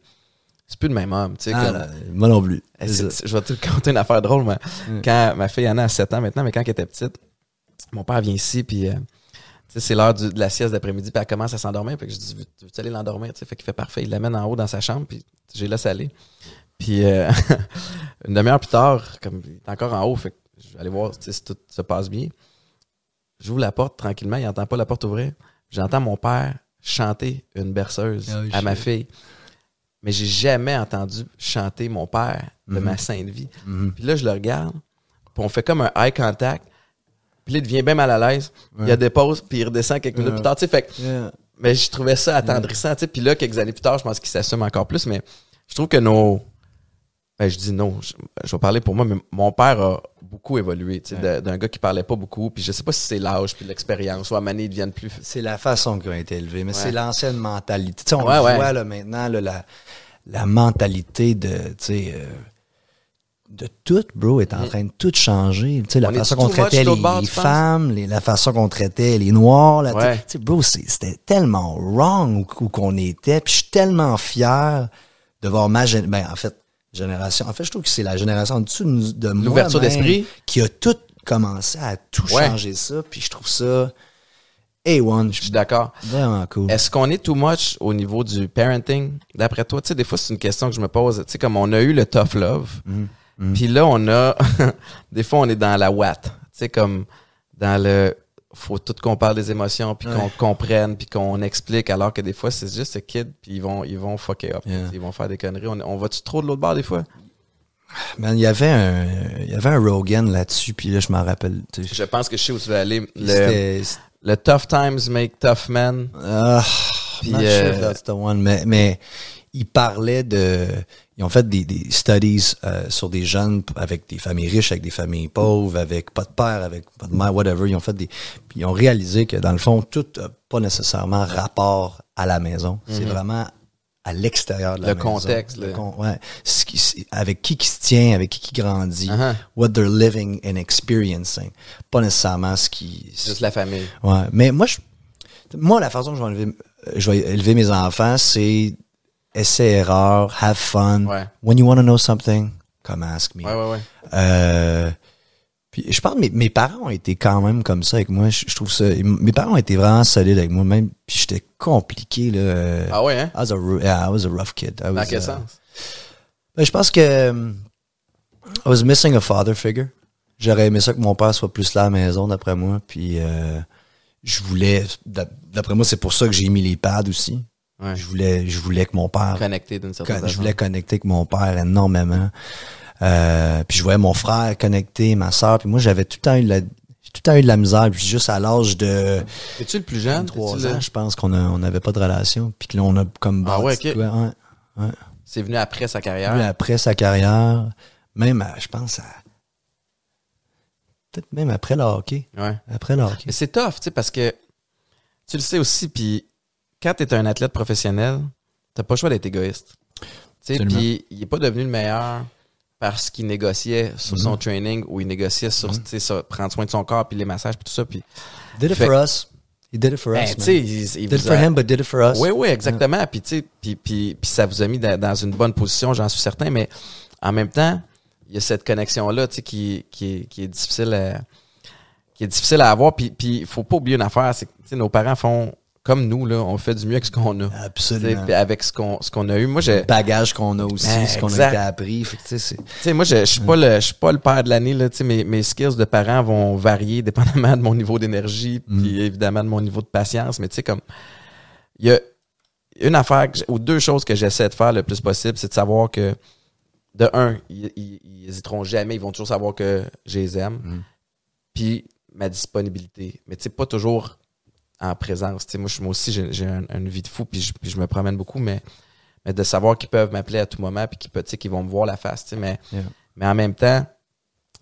c'est plus le même homme, tu sais. Ah, comme- là, moi non plus. Eh, je vais te raconter une affaire drôle, moi. Mm. Quand ma fille Anna a 7 ans maintenant, mais quand elle était petite, mon père vient ici, puis euh, tu c'est l'heure de la sieste d'après-midi, puis elle commence à s'endormir, puis que je dis, veux- veux-tu aller l'endormir? Tu sais, fait qu'il fait parfait, il l'amène en haut dans sa chambre, puis j'ai laissé aller. Puis euh, une demi-heure plus tard, comme il est encore en haut, fait que je vais aller voir tu si tout se passe bien. J'ouvre la porte tranquillement, il n'entend pas la porte ouvrir. J'entends mon père chanter une berceuse Ah oui, à ma fille. Mais j'ai jamais entendu chanter mon père de Mhm. ma sainte vie. Mhm. Puis là, je le regarde, puis on fait comme un eye contact. Puis là, il devient bien mal à l'aise. Il y a Ouais. des pauses, puis il redescend quelques minutes Ouais. plus tard. Tu sais, fait que- Yeah. mais je trouvais ça attendrissant. tu sais. Puis là, quelques années plus tard, je pense qu'il s'assume encore plus. Mais je trouve que nos. Ben, je dis non, je, je vais parler pour moi, mais mon père a beaucoup évolué. tu sais, D'un gars qui parlait pas beaucoup. Puis je sais pas si c'est l'âge, puis l'expérience, ou à Mané, ils deviennent plus. C'est la façon qu'ils ont été élevés, mais Ouais. c'est l'ancienne mentalité. Tu sais, on Ouais, le ouais. voit là, maintenant, là, la, la mentalité de, tu sais, euh, de tout, bro, est en train de tout changer. Tu sais, la Mm. On façon qu'on traitait les, bord, femmes, les- la façon qu'on traitait les noirs. Là, tu sais. Bro, c'était tellement wrong où, où qu'on était. Puis je suis tellement fier de voir ma génération. Ben, en fait, génération. En fait, je trouve que c'est la génération en dessous de, de moi. L'ouverture d'esprit. Qui a tout commencé à tout Ouais. changer ça. Puis je trouve ça A1. Je suis d'accord. Vraiment cool. Est-ce qu'on est too much au niveau du parenting? D'après toi, tu sais, des fois, c'est une question que je me pose. Tu sais, comme on a eu le tough love, Mm. puis là, on a... des fois, on est dans la watt. Tu sais, comme dans le... Faut tout qu'on parle des émotions, puis qu'on Ouais. comprenne, puis qu'on explique, alors que des fois, c'est juste ce kid, puis ils vont, ils vont fucker up. Yeah. Ils vont faire des conneries. On, on va-tu trop de l'autre bord, des fois? Man, il y avait un, il y avait un Rogan là-dessus, puis là, je m'en rappelle. tu sais, Je pense que je sais où tu veux aller. Le, le tough times make tough men. Ah, Puis, not euh, sure if that's the one, mais, mais ils parlaient de, ils ont fait des, des studies euh, sur des jeunes avec des familles riches, avec des familles pauvres, avec pas de père, avec pas de mère, whatever. Ils ont fait des, puis ils ont réalisé que dans le fond, tout n'a pas nécessairement rapport à la maison. C'est vraiment à l'extérieur de la Le maison. contexte, Le le- con- ouais. Ce qui- avec qui qui se tient, avec qui qui grandit, Uh-huh. what they're living and experiencing. Pas nécessairement ce qui, Juste la famille. Ouais, mais moi, je, moi, la façon que je vais élever, je vais élever mes enfants, c'est essai erreur, have fun. Ouais. When you want to know something, come ask me. Ouais, ouais, ouais. Euh, puis je pense que mes, mes parents ont été quand même comme ça avec moi. Je, je trouve ça. Mes parents ont été vraiment solides avec moi, même. Puis j'étais compliqué là. euh, Ah ouais, hein? I was a, ru- yeah, I was a rough kid. I Dans quel uh, sens? ben, je pense que um, I was missing a father figure. J'aurais aimé ça que mon père soit plus là à la maison, d'après moi. Puis euh, je voulais, d'ap- d'après moi, c'est pour ça que j'ai mis les pads aussi. Ouais. Je voulais, je voulais que mon père, Connecté d'une certaine façon. je voulais connecter avec mon père énormément. Euh, puis je voyais mon frère connecté, ma soeur. Puis moi, j'avais tout le temps eu de la, tout le temps eu de la misère. Puis juste à l'âge de Es-tu le plus jeune? 3 T'es-tu le- ans, je pense qu'on a, on n'avait pas de relation. Puis que là, on a comme Ah ouais, bâti ok. de quoi, ouais. C'est venu après sa carrière? Lui, après sa carrière, même, à- je pense, à, peut-être même après le hockey. Ouais. Après le hockey. Mais c'est tough, tu sais, parce que tu le sais aussi, puis quand t'es un athlète professionnel, t'as pas le choix d'être égoïste. Tu puis il est pas devenu le meilleur parce qu'il négociait sur Mhm. son training ou il négociait sur, tu sais, ça, prendre soin de son corps, puis les massages, puis tout ça, puis... Did it Fait- for us. He did it for Ben, us, tu man. il, il Did it for a- him, but did it for us. Oui, oui, exactement. Puis, tu sais, puis, puis, puis ça vous a mis dans, dans une bonne position, j'en suis certain, mais en même temps, il y a cette connexion-là, tu qui, qui, est- qui est difficile à, qui est difficile à avoir. Puis, puis, faut pas oublier une affaire, c'est que, tu nos parents font comme nous, là, on fait du mieux avec ce qu'on a. Absolument. puis avec ce qu'on, ce qu'on a eu. Moi, je, Le bagage qu'on a aussi, Ben, ce qu'on a été appris. Tu sais, moi, je, suis pas le, pas père de l'année, là. Mes, mes skills de parents vont varier dépendamment de mon niveau d'énergie, Mm. puis évidemment de mon niveau de patience. Mais tu sais, comme, il y a une affaire, que ou deux choses que j'essaie de faire le plus possible, c'est de savoir que, de un, ils, ils, ils hésiteront jamais, ils vont toujours savoir que je les aime. Mm. Puis, ma disponibilité. Mais tu sais, pas toujours en présence. Tu sais, moi, je- moi aussi, j'ai j'ai un- une vie de fou, puis je, puis je me promène beaucoup, mais, mais de savoir qu'ils peuvent m'appeler à tout moment, puis qu'ils, peuvent- tu sais, qu'ils vont me voir la face, tu sais, mais, Yeah. mais en même temps,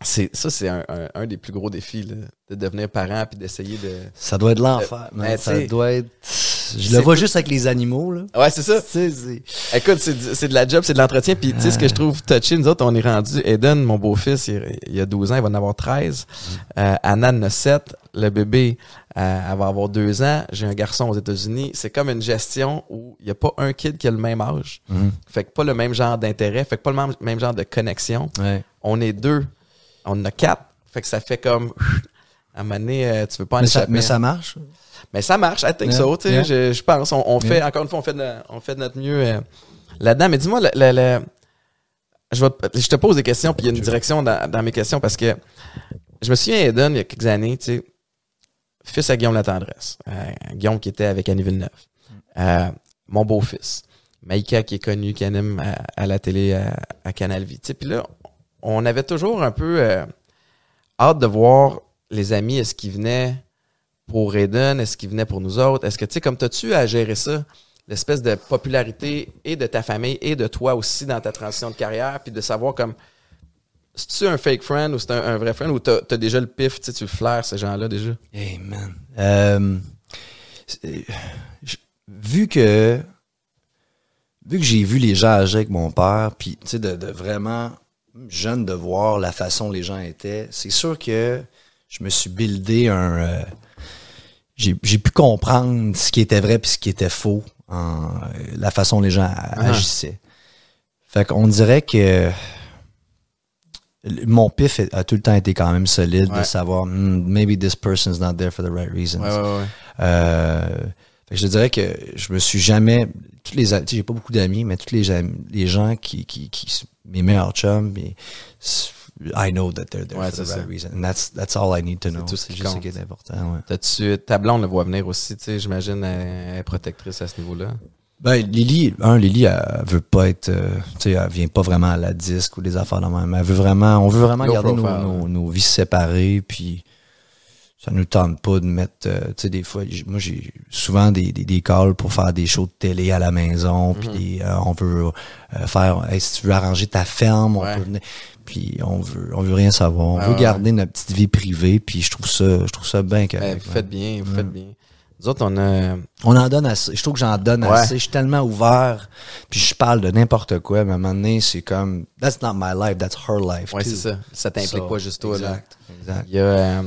c'est ça, c'est un, un, un des plus gros défis, là, de devenir parent, puis d'essayer de... ça doit être l'enfer. ben, ça doit être. Je le vois tout- juste avec les animaux, là. Ouais, c'est ça. Sais, c'est- Écoute, c'est de la job, c'est de l'entretien. Puis, tu sais, ce que je trouve touché, nous autres, on est rendu. Eden, mon beau-fils, il, il a 12 ans, il va en avoir 13. Euh, Anna en a 7. Le bébé euh, elle va avoir deux ans. J'ai un garçon aux États-Unis. C'est comme une gestion où il n'y a pas un kid qui a le même âge. Mhm. Fait que pas le même genre d'intérêt. Fait que pas le même, même genre de connexion. Ouais. On est deux. On en a quatre. Fait que ça fait comme... À un moment donné, euh, tu veux pas en Mais ça, échapper. mais ça marche? Mais ça marche, I think Yeah, so, tu sais, yeah. je, je pense. On, on fait, encore une fois, on fait de, on fait de notre mieux euh, là-dedans. Mais dis-moi, le, le- le- je, vais te- je te pose des questions, puis il y a une direction dans, dans mes questions parce que je me souviens, Eden, il y a quelques années, tu sais, fils à Guillaume Latendresse, euh, Guillaume qui était avec Annie Villeneuve, euh, mon beau-fils, Maïka qui est connu, qui anime à, à la télé à, à Canal Vie. Puis là, on avait toujours un peu euh, hâte de voir les amis, est-ce qu'ils venaient pour Eden, est-ce qu'ils venaient pour nous autres? Est-ce que, tu sais, comme t'as-tu à gérer ça, l'espèce de popularité et de ta famille et de toi aussi dans ta transition de carrière, puis de savoir comme, c'est-tu un fake friend ou c'est un, un vrai friend ou t'as as déjà le pif, tu sais, tu le flaires ces gens-là déjà? Hey man. Euh, je- vu que vu que j'ai vu les gens agir avec mon père, puis tu sais de, de vraiment jeune de voir la façon les gens étaient, c'est sûr que je me suis buildé un euh, j'ai pu comprendre ce qui était vrai puis ce qui était faux en euh, la façon les gens a- agissaient. Fait qu'on dirait que mon pif a tout le temps été quand même solide de savoir hmm, maybe this person's not there for the right reasons. Ouais, ouais. Euh, fait que je dirais que je me suis jamais tous les tu j'ai pas beaucoup d'amis mais tous les les gens qui qui, qui mes meilleurs chums mais I know that they're there for the right ça. reason and that's that's all I need to know tout ce c'est juste ce qui est important ouais. T'as-tu, ta blonde le voit venir aussi, tu sais, j'imagine, elle est protectrice à ce niveau-là? Ben, Lily, un, Lily, elle veut pas être, euh, tu sais, elle vient pas vraiment à la disque ou des affaires de même. Elle veut vraiment, on veut vraiment garder nos, nos, nos vies séparées, puis ça nous tente pas de mettre, euh, tu sais, des fois, moi, j'ai souvent des, des, des calls pour faire des shows de télé à la maison, puis Mhm. des, euh, on veut faire, hey, si tu veux arranger ta ferme, on peut venir, puis on veut, on veut rien savoir. On Ouais, veut ouais. garder notre petite vie privée, puis je trouve ça, je trouve ça bien Ben, vous faites bien, vous faites bien. Nous autres, on a, On en donne assez. Je trouve que j'en donne Ouais. assez. Je suis tellement ouvert. Puis je parle de n'importe quoi. Mais à un moment donné, c'est comme, that's not my life, that's her life. ouais, too. c'est ça. Ça t'implique So, pas juste toi, là. exact, Exact. Il y a, euh,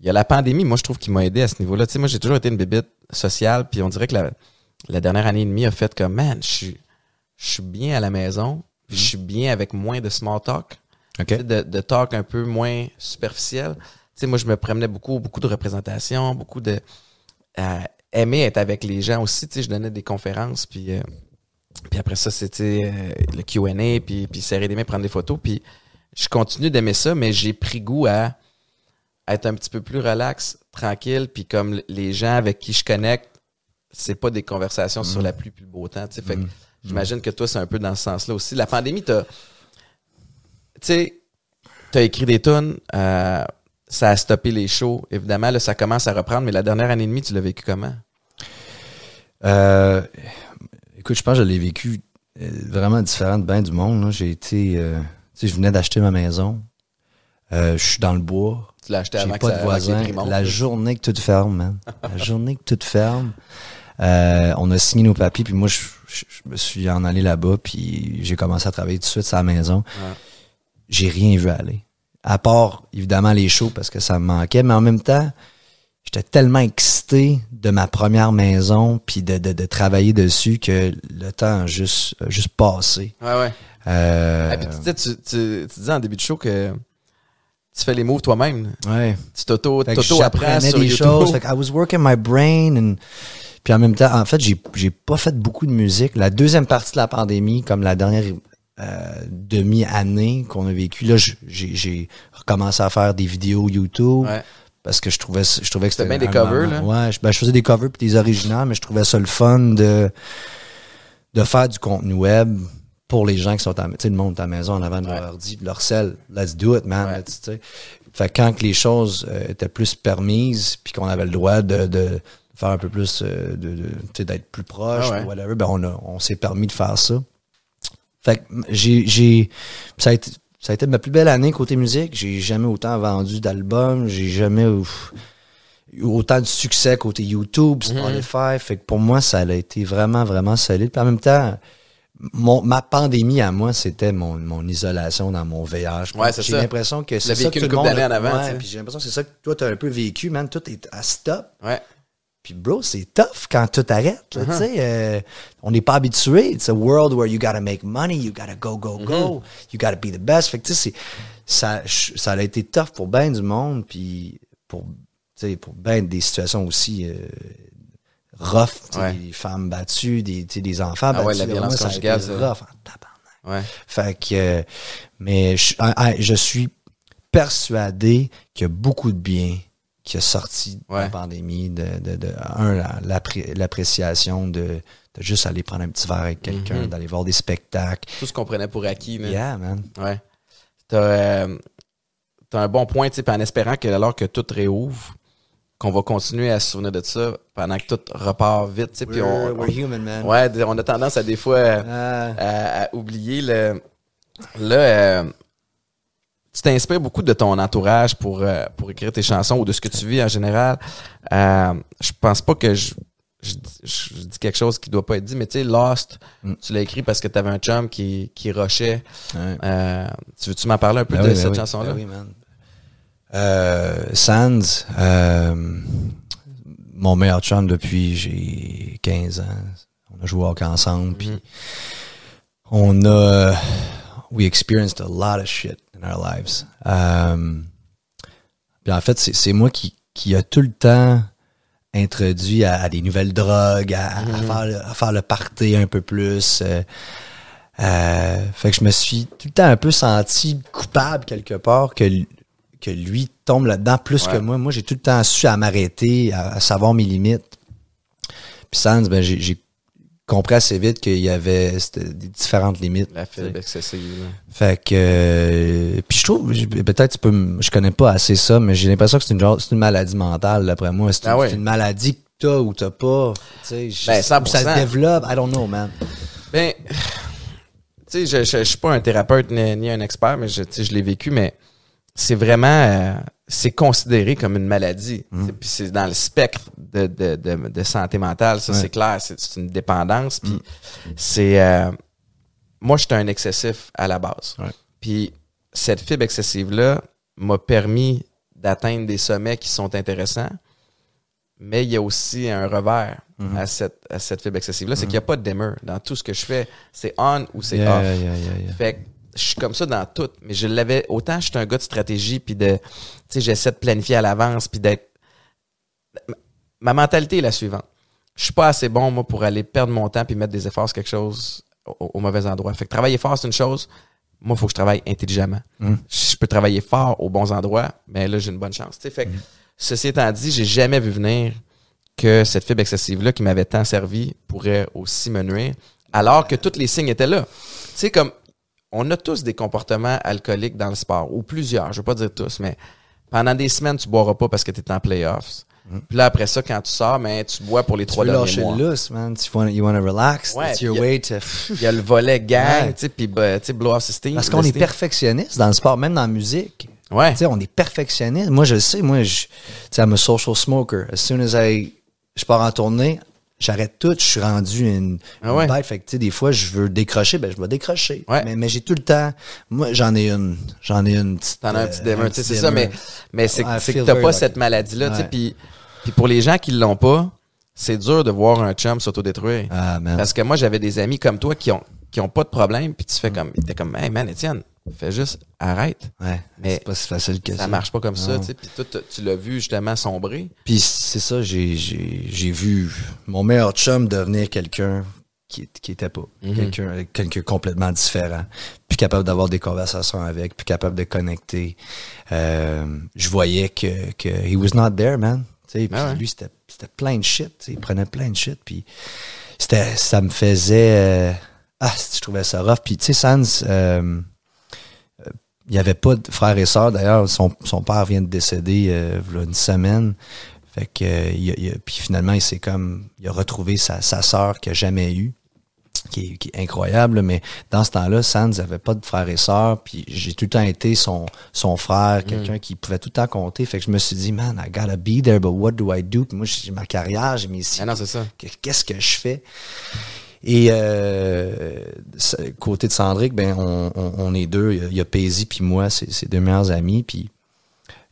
il y a la pandémie, moi, je trouve, qui m'a aidé à ce niveau-là. Tu sais, moi, j'ai toujours été une bébite sociale, puis on dirait que la, la dernière année et demie a fait comme, man, je suis, je suis bien à la maison, puis je suis bien avec moins de small talk, OK. tu sais, de, de talk un peu moins superficiel. Tu sais, moi, je me promenais beaucoup, beaucoup de représentations, beaucoup de... euh, aimer être avec les gens aussi, tu sais, je donnais des conférences, puis... euh, puis après ça, c'était euh, le Q&A, puis, puis serrer des mains, prendre des photos. Puis je continue d'aimer ça, mais j'ai pris goût à être un petit peu plus relax, tranquille, puis comme les gens avec qui je connecte, c'est pas des conversations sur la pluie puis le beau temps. tu sais. Fait que j'imagine que toi, c'est un peu dans ce sens-là aussi. La pandémie, t'as. Tu sais, t'as écrit des tunes, euh, ça a stoppé les shows. Évidemment, là, ça commence à reprendre, mais la dernière année et demie, tu l'as vécu comment? Euh, écoute, je pense que je l'ai vécu euh, vraiment différent de bien du monde. J'ai été, euh, tu sais, je venais d'acheter ma maison. Euh, je suis dans le bois. Tu l'as acheté avant pas que de montent, La journée que tout ferme, man. La journée que tout ferme. On a signé nos papiers, puis moi, je, je- je me suis en allé là-bas, puis j'ai commencé à travailler tout de suite à la maison. Ouais. J'ai rien vu aller. À part, évidemment, les shows, parce que ça me manquait, mais en même temps, j'étais tellement excité de ma première maison, puis de, de, de travailler dessus, que le temps a juste, a juste passé. Ouais, ouais. Euh, Ah, puis tu, disais, tu, tu, tu disais en début de show que tu fais les moves toi-même. ouais. Tu t'auto, Fait que t'auto apprends j'apprenais sur des YouTube. choses. Fait que I was working my brain and puis en même temps, en fait, j'ai j'ai pas fait beaucoup de musique. La deuxième partie de la pandémie, comme la dernière euh, demi-année qu'on a vécu, là, j'ai- recommencé à faire des vidéos YouTube Ouais. parce que je trouvais je trouvais que C'était bien des covers, là? Ouais, je, ben, je faisais des covers puis des originaux, mais je trouvais ça le fun de de faire du contenu web pour les gens qui sont à, tu sais, le monde à la maison en avant de Ouais. leur ordi, puis leur sel, let's do it, man. Ouais. Let's, tu sais. Fait quand que les choses euh, étaient plus permises, puis qu'on avait le droit de, de faire un peu plus, euh, de, d'être plus proche, Ah ouais. ou whatever, ben on, a, on s'est permis de faire ça. Fait que j'ai, j'ai, ça a été, ça a été ma plus belle année côté musique. J'ai jamais autant vendu d'albums. J'ai jamais ouf, eu autant de succès côté YouTube, Spotify. Fait que pour moi, ça a été vraiment, vraiment solide. Puis en même temps, mon, ma pandémie à moi, c'était mon, mon isolation dans mon VH. Ouais, J'ai l'impression que c'est ça que tout le monde... en avant, Ouais, tu j'ai l'impression que c'est ça que toi, t'as un peu vécu, man. Tout est à stop. Ouais. Puis bro, c'est tough quand tout arrête. Là, Tu sais, euh, on n'est pas habitué. It's a world where you gotta make money, you gotta go, go, Mm-hmm. go, you gotta be the best. Fait que tu ça, ça a été tough pour ben du monde, puis pour, tu sais, pour ben des situations aussi euh, rough, Ouais. des femmes battues, des, tu sais, des enfants Ah ouais, battus. la violence Moi, ça a été conjugale, rough en tabarnak. Ouais. Fait que, euh, mais je, ah, ah, je suis persuadé qu'il y a beaucoup de bien qui est sorti de la pandémie, de, de, de un, la- l'appré- l'appréciation de, de juste aller prendre un petit verre avec quelqu'un, Mhm. d'aller voir des spectacles. Tout ce qu'on prenait pour acquis. là. Yeah, man. Ouais. T'as euh, t'as un bon point, tu en espérant que alors que tout réouvre, qu'on va continuer à se souvenir de ça pendant que tout repart vite, tu sais, on, We're, we're human, man. on- ouais, on a tendance à des fois euh, Ah, à, à oublier le là euh, tu t'inspires beaucoup de ton entourage pour euh, pour écrire tes chansons ou de ce que tu vis en général. Euh, je pense pas que je je, dis- je dis quelque chose qui doit pas être dit, mais tu sais, Lost, Mm. tu l'as écrit parce que tu avais un chum qui, qui rushait. Euh, tu veux-tu m'en parler un peu Ben de oui, ben cette oui, chanson-là? ben oui, man. Euh, Sands, euh, mon meilleur chum depuis j'ai 15 ans. On a joué au hockey ensemble, puis Mhm. on a we experienced a lot of shit in our lives. Euh, en fait, c'est moi qui qui a tout le temps introduit à, à des nouvelles drogues, à, à faire, le- à faire le party un peu plus. euh, euh, fait que je me suis tout le temps un peu senti coupable quelque part que, que lui tombe là-dedans plus Ouais. que moi. Moi, j'ai tout le temps su à m'arrêter, à, savoir mes limites. Puis Sans, ben, j'ai compris assez vite qu'il y avait des différentes limites. La fibre excessive. Fait que euh, puis je trouve peut-être tu peux je connais pas assez ça mais j'ai l'impression que c'est une genre c'est une maladie mentale d'après moi c'est Ah une, maladie que t'as ou t'as pas tu sais Ben, 100%. ça se développe I don't know man Ben, tu sais, je, je, je suis pas un thérapeute ni, ni un expert, mais je, tu sais, je l'ai vécu, mais c'est vraiment, euh, c'est considéré comme une maladie. Sais, Puis c'est dans le spectre de, de, de, de santé mentale, ça Ouais. c'est clair, c'est une dépendance. Puis c'est, euh, moi j'étais un excessif à la base. Ouais. Puis cette fibre excessive là m'a permis d'atteindre des sommets qui sont intéressants. Mais il y a aussi un revers Mhm. à cette, à cette fibre excessive-là, c'est qu'il n'y a pas de dimmer. Dans tout ce que je fais, c'est on ou c'est Yeah, off. yeah, yeah, yeah. Fait que je suis comme ça dans tout, mais je l'avais autant je suis un gars de stratégie puis de tu sais j'essaie de planifier à l'avance puis d'être ma- mentalité est la suivante. Je suis pas assez bon moi pour aller perdre mon temps puis mettre des efforts sur quelque chose au, au mauvais endroit. Fait que travailler fort c'est une chose, moi il faut que je travaille intelligemment. Mm. Je peux travailler fort aux bons endroits, mais là j'ai une bonne chance, tu sais. Fait que ceci étant dit, j'ai jamais vu venir que cette fibre excessive là qui m'avait tant servi pourrait aussi me nuire alors que tous les signes étaient là. Tu sais comme on a tous des comportements alcooliques dans le sport, ou plusieurs, je veux pas dire tous, mais pendant des semaines, tu boiras pas parce que tu es en playoffs. Puis là, après ça, quand tu sors, mais tu bois pour les Mm. tu trois veux derniers lâcher mois. le lousse man you wanna, you wanna relax Ouais, that's your way to Il y a le volet gang, Ouais. tu sais, puis bah, tu sais, blow off system. parce qu'on est perfectionniste dans le sport même dans la musique Ouais. Tu sais, on est perfectionniste. Moi, je le sais. Moi, je, tu sais, I'm a social smoker. As soon as I, je pars en tournée, j'arrête tout. Je suis rendu une, Ah une ouais. bête. Fait que, tu sais, des fois, je veux décrocher, ben, je vais décrocher. Ouais. Mais, mais j'ai tout le temps, moi, j'en ai une, j'en ai une petite. T'en as un petit euh, démon, tu sais, c'est ça, mais, mais c'est c'est que t'as pas cette maladie-là, tu sais, puis puis pour les gens qui l'ont pas, c'est dur de voir un chum s'autodétruire. Ah. Parce que moi, j'avais des amis comme toi qui ont qui ont pas de problème, puis tu fais Mm. comme, t'es comme, hey man, Étienne, fais juste, arrête. Ouais. Mais c'est pas si facile que ça. Ça marche pas comme ça, tu sais. Puis toi, t'as- tu l'as vu justement sombrer. Puis c'est ça, j'ai, j'ai, j'ai vu mon meilleur chum devenir quelqu'un qui, qui était pas. Mhm. Quelqu'un, quelqu'un complètement différent. Plus capable d'avoir des conversations avec, plus capable de connecter. Euh, je voyais que, que he was not there, man. Puis Ah ouais. lui, c'était, c'était plein de shit. Il prenait plein de shit. Puis c'était, ça me faisait... euh, ah, je trouvais ça rough. Puis tu sais, Sans... euh, il n'y avait pas de frères et sœurs. D'ailleurs, son, son père vient de décéder euh, v'là une semaine. Fait que euh, il a- il a- puis finalement, il s'est comme il a retrouvé sa, sa sœur qu'il n'a jamais eue, qui est, qui est incroyable. Mais dans ce temps-là, Sands n'avait pas de frères et sœurs. Puis j'ai tout le temps été son, son frère, quelqu'un qui pouvait tout le temps compter. Fait que je me suis dit, man, I gotta be there, but what do I do? Puis moi, j'ai ma carrière, j'ai mes Ah non, c'est ça. que- qu'est-ce que je fais? Et euh, côté de Sandrick, ben on, on, on est deux. Il y a- a Paisy puis moi, c'est c'est deux meilleurs amis. Puis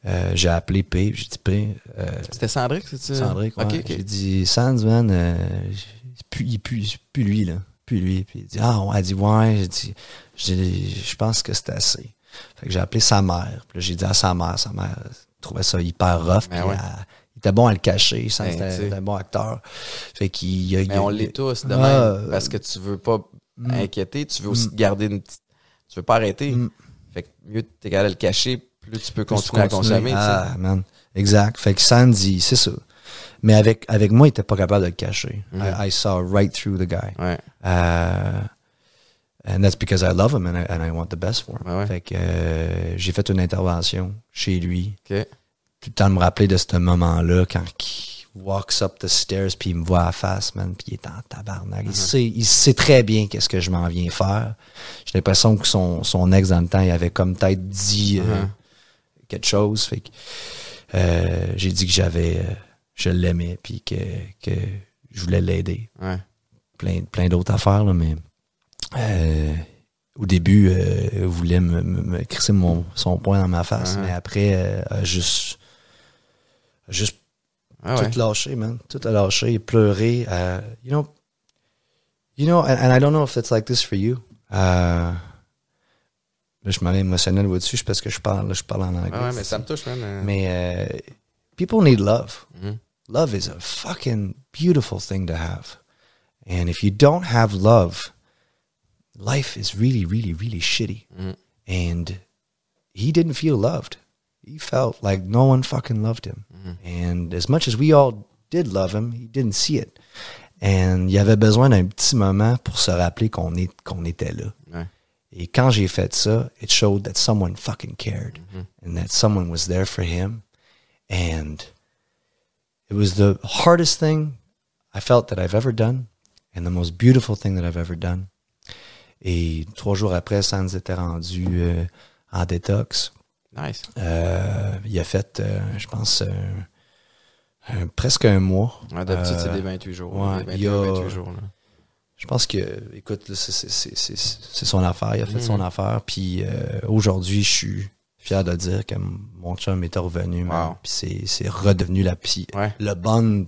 euh, j'ai appelé P, j'ai dit P, euh, C'était Cendric, c'est ça? Sandrick, ouais. Ok, ok. J'ai dit Sands, man, euh, plus, il pue, c'est plus lui, là. Plus lui. Puis il dit Ah, ouais, elle dit Ouais, j'ai dit, je pense que c'est assez. Fait que j'ai appelé sa mère. Puis là, j'ai dit à sa mère, sa mère trouvait ça hyper rough. Ben puis ouais. elle- il était bon à le cacher. Sands Ben, un bon acteur. Fait qu'il il a- il Mais a- on l'est tous de Ah, même. euh, Parce que tu veux pas Mm. inquiéter, tu veux aussi te garder une petite. Tu veux pas arrêter. Mm. Fait que mieux t'es capable de le cacher, plus tu peux Plus tu continuer à consommer. Ah, man. Exact. Fait que Sandy, c'est ça. Mais avec, avec moi, il était pas capable de le cacher. Mhm. I, I saw right through the guy. Ouais. Uh, and that's because I love him and I, and I want the best for him. Ouais. Fait que euh, j'ai fait une intervention chez lui. Tout le temps de me rappeler de ce moment-là quand il walks up the stairs puis il me voit à la face, man, puis il est en tabarnak. Uh-huh. Il, sait, il sait très bien qu'est-ce que je m'en viens faire. J'ai l'impression que son, son ex, dans le temps, il avait comme peut-être dit euh, Uh-huh. quelque chose. Fait que euh, j'ai dit que j'avais... euh, je l'aimais puis que, que je voulais l'aider Ouais. plein, plein d'autres affaires, là, mais euh, au début, euh, il voulait me, me, me crisser mon, son poing dans ma face, Uh-huh. mais après, euh, a juste, juste Ah ouais. tout lâché, man. Tout a lâché, pleuré. euh, you know, you know, and, and I don't know if it's like this for you. Euh, là, je m'avais émotionnel là-dessus, c'est parce que je parle, là, je parle en anglais. Ah ouais, mais ça me touche, man. euh. Mais euh, people need love. Mhm. Love is a fucking beautiful thing to have. And if you don't have love, life is really, really, really shitty. Mhm. And he didn't feel loved. He felt like no one fucking loved him. And as much as we all did love him, he didn't see it. And il avait besoin d'un petit moment pour se rappeler qu'on est, qu'on était là. Ouais. Et quand j'ai fait ça, it showed that someone fucking cared and that someone was there for him. And it was the hardest thing I felt that I've ever done and the most beautiful thing that I've ever done. Et trois jours après, Sans était rendu euh, en détox. Nice. Euh, il a fait, euh, je pense, euh, presque un mois. Ouais, D'habitude, c'est des 28 jours. ouais, des il y 21, a- 28 jours. Là. Je pense que, écoute, c'est- son affaire. Il a fait Mhm. son affaire. Puis aujourd'hui, je suis fier de dire que mon chum est revenu. Wow. Puis c'est- redevenu la Ouais. Le bond,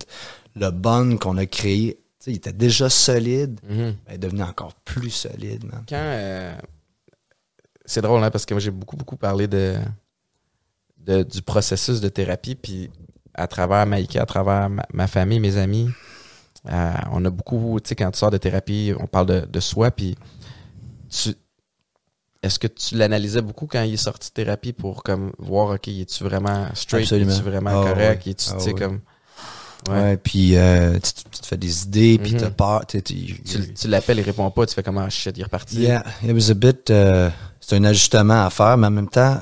le bond qu'on a créé, il était déjà solide, Mhm. il est devenu encore plus solide, man. Quand. C'est drôle, hein, parce que moi, j'ai beaucoup, beaucoup parlé de, de- du processus de thérapie. Puis à travers Maïka, à travers ma, ma famille, mes amis, euh, on a beaucoup. Tu sais, quand tu sors de thérapie, on parle de, de soi. Puis tu. Est-ce que tu l'analysais beaucoup quand il est sorti de thérapie pour comme voir, OK, es-tu vraiment straight, es-tu vraiment Ah, correct, ouais. es-tu, Ah, tu sais, ouais. comme. Ouais, puis euh, tu, tu te fais des idées, puis t'as peur. Tu, tu- Tu, l'appelles, il répond pas, tu fais comment, shit, il est reparti. Yeah, it was a bit. euh, c'est un ajustement à faire, mais en même temps,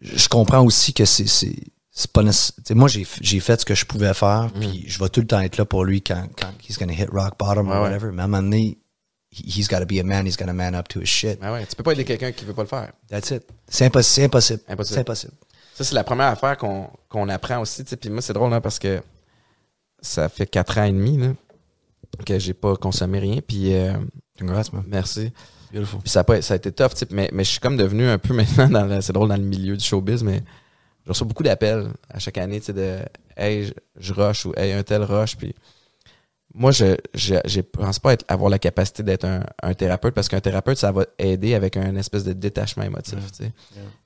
je comprends aussi que c'est c'est c'est pas Moi, j'ai j'ai fait ce que je pouvais faire, puis je vais tout le temps être là pour lui quand quand he's gonna hit rock bottom or ouais. whatever. Mais à un moment donné, he- he's got to be a man. He's got to man up to his shit. Ah ouais, tu peux pas aider quelqu'un qui veut pas le faire. That's it. C'est impossible. C'est impossible. Impossible. C'est impossible. Ça, c'est la première affaire qu'on qu'on apprend aussi. Puis moi, c'est drôle hein, parce que ça fait quatre ans et demi là, que j'ai pas consommé rien. Puis euh, Congrats, man. merci. Beautiful. Puis ça a, pas, ça a été tough, sais, mais, mais je suis comme devenu un peu maintenant, dans le- c'est drôle, dans le milieu du showbiz, mais je reçois beaucoup d'appels à chaque année, tu sais, de « Hey, je, je rush » ou « Hey, un tel rush », puis moi, je je, je pense pas être, avoir la capacité d'être un, un thérapeute, parce qu'un thérapeute, ça va aider avec un espèce de détachement émotif, tu sais.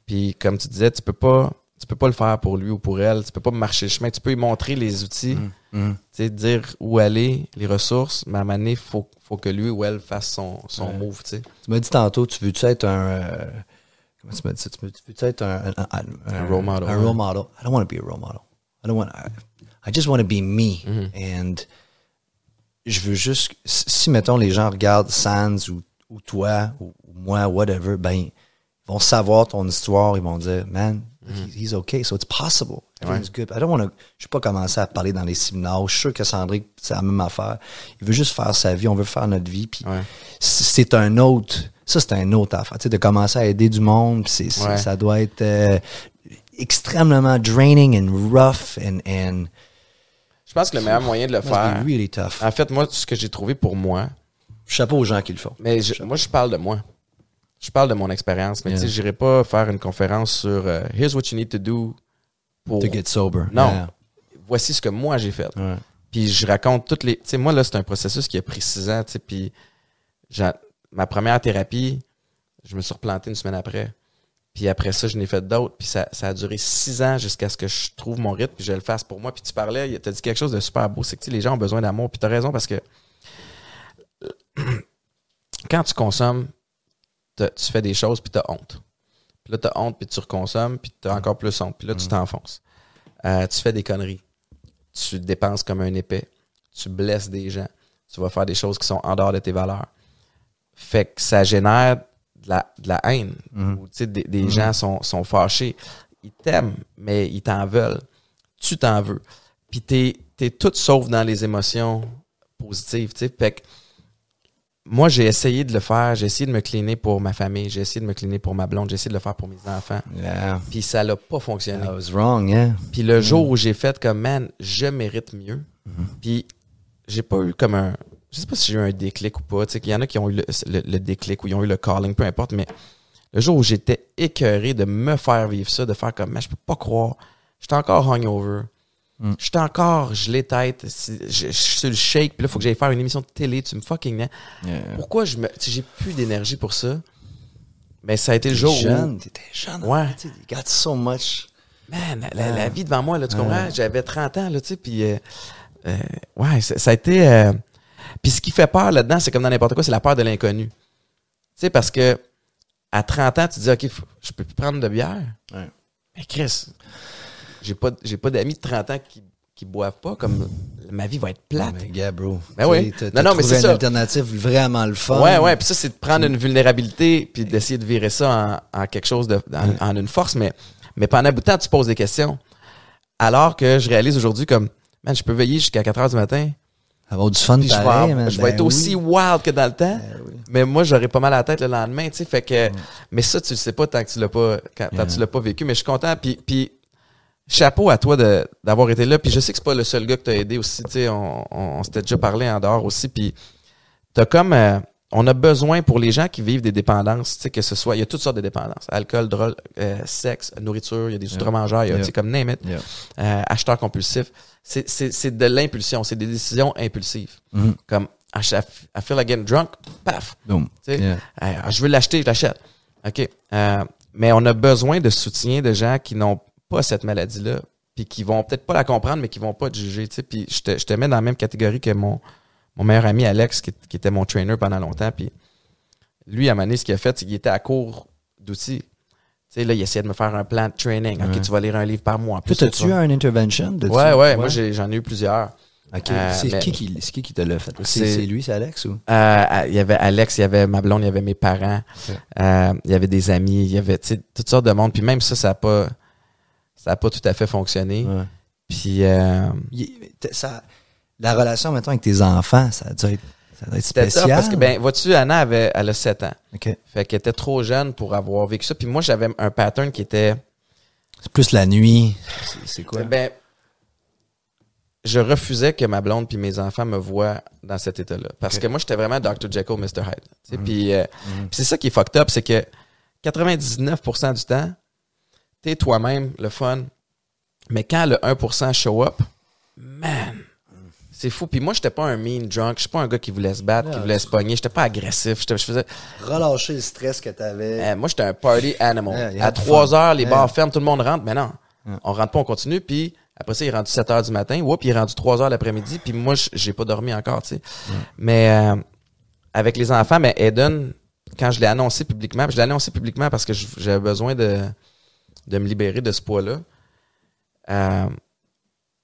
Puis comme tu disais, tu peux pas tu peux pas le faire pour lui ou pour elle, tu peux pas marcher le chemin, tu peux lui montrer les outils, Mhm. tu sais, dire où aller, les ressources, mais à un moment donné, faut, faut que lui ou elle fasse son, son Ouais. move, tu sais. Tu m'as dit tantôt, tu veux-tu être un. euh, comment tu m'as dit ça? Tu veux- tu veux-tu être un, un, un- Un role model, Un ouais. role model. I don't want to be a role model. I don't want. I, I just want to be me. Mhm. And je veux juste. Si, si, mettons, les gens regardent Sans ou, ou toi ou, ou moi, whatever, ben, ils vont savoir ton histoire. Ils vont dire, man, he- he's okay. So it's possible. Everything's good. I don't want to. Je vais pas commencer à parler dans les séminaires. Je suis sûr que Sandrick, c'est la même affaire. Il veut juste faire sa vie. On veut faire notre vie. Puis Ouais. c'est un autre ça c'est un autre affaire tu sais de commencer à aider du monde puis c'est Ouais. ça doit être euh, extrêmement draining and rough and and Je pense que le meilleur moyen de le faire. really tough. En fait, moi, ce que j'ai trouvé pour moi, Chapeau aux gens qui le font. mais je- moi, je parle de moi. Je parle de mon expérience. Mais Yeah. tu sais, j'irai pas faire une conférence sur euh, Here's what you need to do pour. To get sober. Non. Yeah. Voici ce que moi j'ai fait. Ouais. Puis je raconte toutes les. Tu sais, moi, là, c'est un processus qui a pris six ans. Tu sais, puis ma première thérapie, je me suis replanté une semaine après. Puis après ça, je n'ai fait d'autres. Puis ça, ça a duré six ans jusqu'à ce que je trouve mon rythme puis je le fasse pour moi. Puis tu parlais, tu as dit quelque chose de super beau. C'est que tu sais, les gens ont besoin d'amour. Puis tu as raison parce que quand tu consommes, tu fais des choses puis tu as honte. Puis là, tu as honte puis tu reconsommes puis tu as encore plus honte. Puis là, tu t'enfonces. Euh, tu fais des conneries. Tu dépenses comme un épais. Tu blesses des gens. Tu vas faire des choses qui sont en dehors de tes valeurs. Fait que ça génère de la, de la haine. Tu sais, des, des gens sont, sont fâchés. Ils t'aiment, mais ils t'en veulent. Tu t'en veux. Puis t'es, t'es tout sauf dans les émotions positives. tu sais. Fait que moi, j'ai essayé de le faire. J'ai essayé de me cleaner pour ma famille. J'ai essayé de me cleaner pour ma blonde. J'ai essayé de le faire pour mes enfants. Yeah. Puis ça l'a pas fonctionné. I was wrong, yeah. Puis le jour où j'ai fait comme man, je mérite mieux. Puis j'ai pas eu comme un je sais pas si j'ai eu un déclic ou pas, tu sais qu'il y en a qui ont eu le, le- le déclic ou ils ont eu le calling, peu importe, mais le jour où j'étais écœuré de me faire vivre ça, de faire comme man, je peux pas croire, j'étais encore hungover. Mm. J'étais encore gelé tête, je je suis sur le shake, puis là faut que j'aille faire une émission de télé, tu me fucking. Yeah. Pourquoi je me j'ai plus d'énergie pour ça Mais ça a été le jour où jeune, t'étais jeune. Ouais. Tu got so much. Man, la, la- la vie devant moi, là, tu Ouais. comprends? J'avais 30 ans, là, tu sais, puis... euh, euh, ouais, ça, ça a été... euh, puis ce qui fait peur là-dedans, c'est comme dans n'importe quoi, c'est la peur de l'inconnu. Tu sais, parce que à 30 ans, tu te dis, OK, faut- je peux plus prendre de bière. Ouais. Mais Chris, j'ai pas, pas d'amis de 30 ans qui, qui boivent pas, comme ma vie va être plate. Mais gars, bro. Ben oui. Non, non, mais c'est une alternative vraiment le fun. Ouais, ouais, puis ça, c'est de prendre une vulnérabilité puis d'essayer de virer ça en, en quelque chose de, en, en une force, mais, mais pendant un bout de temps, tu poses des questions. Alors que je réalise aujourd'hui comme, man, je peux veiller jusqu'à 4 heures du matin, Avoir du fun puis je vais, pareil, avoir- man. je vais Ben être aussi oui. wild que dans le temps, Ben oui. mais moi, j'aurais pas mal à la tête le lendemain, tu sais, fait que, mais ça, tu le sais pas tant que tu l'as pas, quand, tant Yeah. tu l'as pas vécu, mais je suis content, puis, puis chapeau à toi de, d'avoir été là, puis je sais que c'est pas le seul gars que t'as aidé aussi, tu sais, on, on, on s'était déjà parlé en dehors aussi, puis t'as comme, euh, on a besoin pour les gens qui vivent des dépendances, tu sais, que ce soit, il y a toutes sortes de dépendances, alcool, drogue, euh, sexe, nourriture, il y a des outre-mangeurs, il y a, tu comme name it, euh, acheteur compulsif, c'est, c'est, c'est de l'impulsion, c'est des décisions impulsives, Mhm. comme, I, I feel like getting drunk, paf, tu Yeah. Ah, je veux l'acheter, je l'achète. OK. Euh, mais on a besoin de soutien de gens qui n'ont pas cette maladie-là, puis qui vont peut-être pas la comprendre, mais qui vont pas te juger. tu sais. Puis je te, je te mets dans la même catégorie que mon, mon meilleur ami Alex, qui, qui était mon trainer pendant longtemps. Puis lui, à un moment donné, ce qu'il a fait, c'est qu'il était à court d'outils. Tu sais, là, il essayait de me faire un plan de training. OK, Ouais. tu vas lire un livre par mois. Plus t'as-tu eu un intervention? de Ouais, ouais, moi, j'ai- j'en ai eu plusieurs. OK. Euh, c'est, qui qui, qui qui te l'a fait? C'est, lui, c'est Alex ou? Euh, il y avait Alex, il y avait ma blonde, il y avait mes parents, euh, il y avait des amis, il y avait tu toutes sortes de monde. Puis même ça, ça a pas, ça a pas tout à fait fonctionné. Ouais. Puis euh, ça, la relation, maintenant avec tes enfants, ça doit être, ça doit être c'était spécial. ça parce que ben, vois-tu, Anna avait, elle a 7 ans, OK. fait qu'elle était trop jeune pour avoir vécu ça. Puis moi, j'avais un pattern qui était, C'est plus la nuit. C'est, quoi? ben, je refusais que ma blonde puis mes enfants me voient dans cet état-là. Parce que moi, j'étais vraiment Dr. Jekyll, Mr. Hyde. Puis euh, puis c'est ça qui est fucked up, c'est que 99% du temps, t'es toi-même, le fun. Mais quand le 1% show up, man, c'est fou. Puis moi, j'étais pas un mean drunk. Je suis pas un gars qui voulait se battre, qui voulait se pogner. J'étais pas agressif. Je faisais, Relâcher le stress que t'avais. euh, moi, j'étais un party animal. Yeah, à had 3 fun. heures, les Yeah. bars ferment, tout le monde rentre. Mais non, Yeah. on rentre pas, on continue. Puis après ça, il est rendu 7 heures du matin. Oups, il est rendu 3 heures l'après-midi. Puis moi, j'ai pas dormi encore, tu sais. Mais euh, avec les enfants, mais Eden, quand je l'ai annoncé publiquement, puis je l'ai annoncé publiquement parce que j'avais besoin de, de me libérer de ce poids-là. Euh,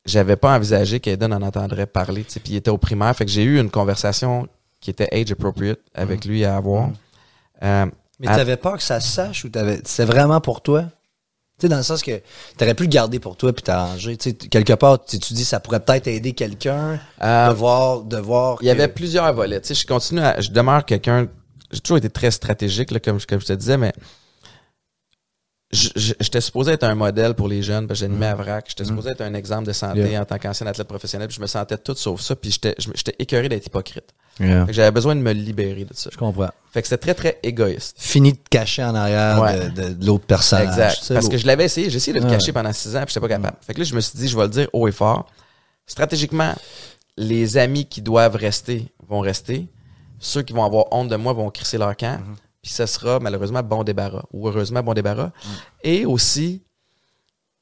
j'avais pas envisagé qu'Eden en entendrait parler, puis il était au primaire, fait que j'ai eu une conversation qui était age appropriate avec lui à avoir. Euh, Mais à- t'avais peur que ça se sache ou t'avais, c'était vraiment pour toi? Tu sais, dans le sens que t'aurais pu le garder pour toi puis t'arranger. Tu sais, quelque part, tu tu dis ça pourrait peut-être aider quelqu'un Euh, de voir, de voir. Il y que- avait plusieurs volets. Tu sais, je continue à, je demeure quelqu'un, j'ai toujours été très stratégique, là, comme, je- comme je te disais, mais j'étais supposé être un modèle pour les jeunes, parce que j'animais à VRAC. J'étais supposé être un exemple de santé Yeah. en tant qu'ancien athlète professionnel, puis je me sentais tout sauf ça, puis j'étais j'étais écœuré d'être hypocrite. Yeah. J'avais besoin de me libérer de ça. Je comprends. Fait que c'était très, très égoïste. Fini de cacher en arrière Ouais. de, de- de l'autre personnage. Exact. Parce que je l'avais essayé, j'ai essayé de le Ouais. cacher pendant six ans, puis j'étais pas capable. Fait que là, je me suis dit, je vais le dire haut et fort. Stratégiquement, les amis qui doivent rester vont rester. Ceux qui vont avoir honte de moi vont crisser leur camp. Mm-hmm. Puis ce sera malheureusement bon débarras ou heureusement bon débarras. Mm. Et aussi,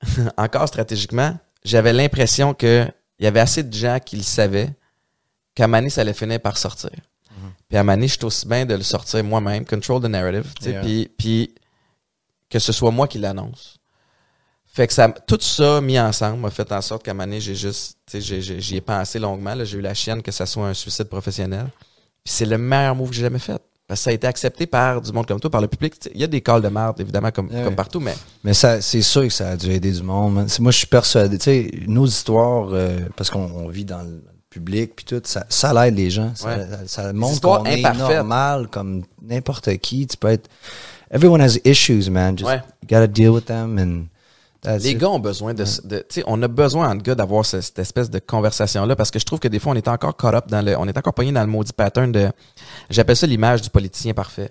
encore stratégiquement, j'avais l'impression que il y avait assez de gens qui le savaient qu'à Mané, ça allait finir par sortir. Mm-hmm. Puis à Mané, je suis aussi bien de le sortir moi-même, control the narrative, Yeah. puis, puis que ce soit moi qui l'annonce. Fait que ça, tout ça mis ensemble m'a fait en sorte qu'à Mané, j'ai juste, j'y ai pensé longuement. là. J'ai eu la chienne que ça soit un suicide professionnel. Puis c'est le meilleur move que j'ai jamais fait. Parce que ça a été accepté par du monde comme toi, par le public. Il y a des calls de merde, évidemment, comme, partout, mais Mais ça, c'est sûr que ça a dû aider du monde. Moi, je suis persuadé. Tu sais, nos histoires, euh, parce qu'on on vit dans le public puis tout, ça, ça l'aide les gens. Ça, Ouais. ça, ça montre qu'on est normal comme n'importe qui. Tu peux être. Everyone has issues, man. Just Ouais. gotta deal with them and. Les gars ont besoin de, de tu sais, on a besoin entre gars d'avoir ce- cette espèce de conversation là parce que je trouve que des fois on est encore caught up dans le, on est encore pogné dans le maudit pattern de, j'appelle ça l'image du politicien parfait.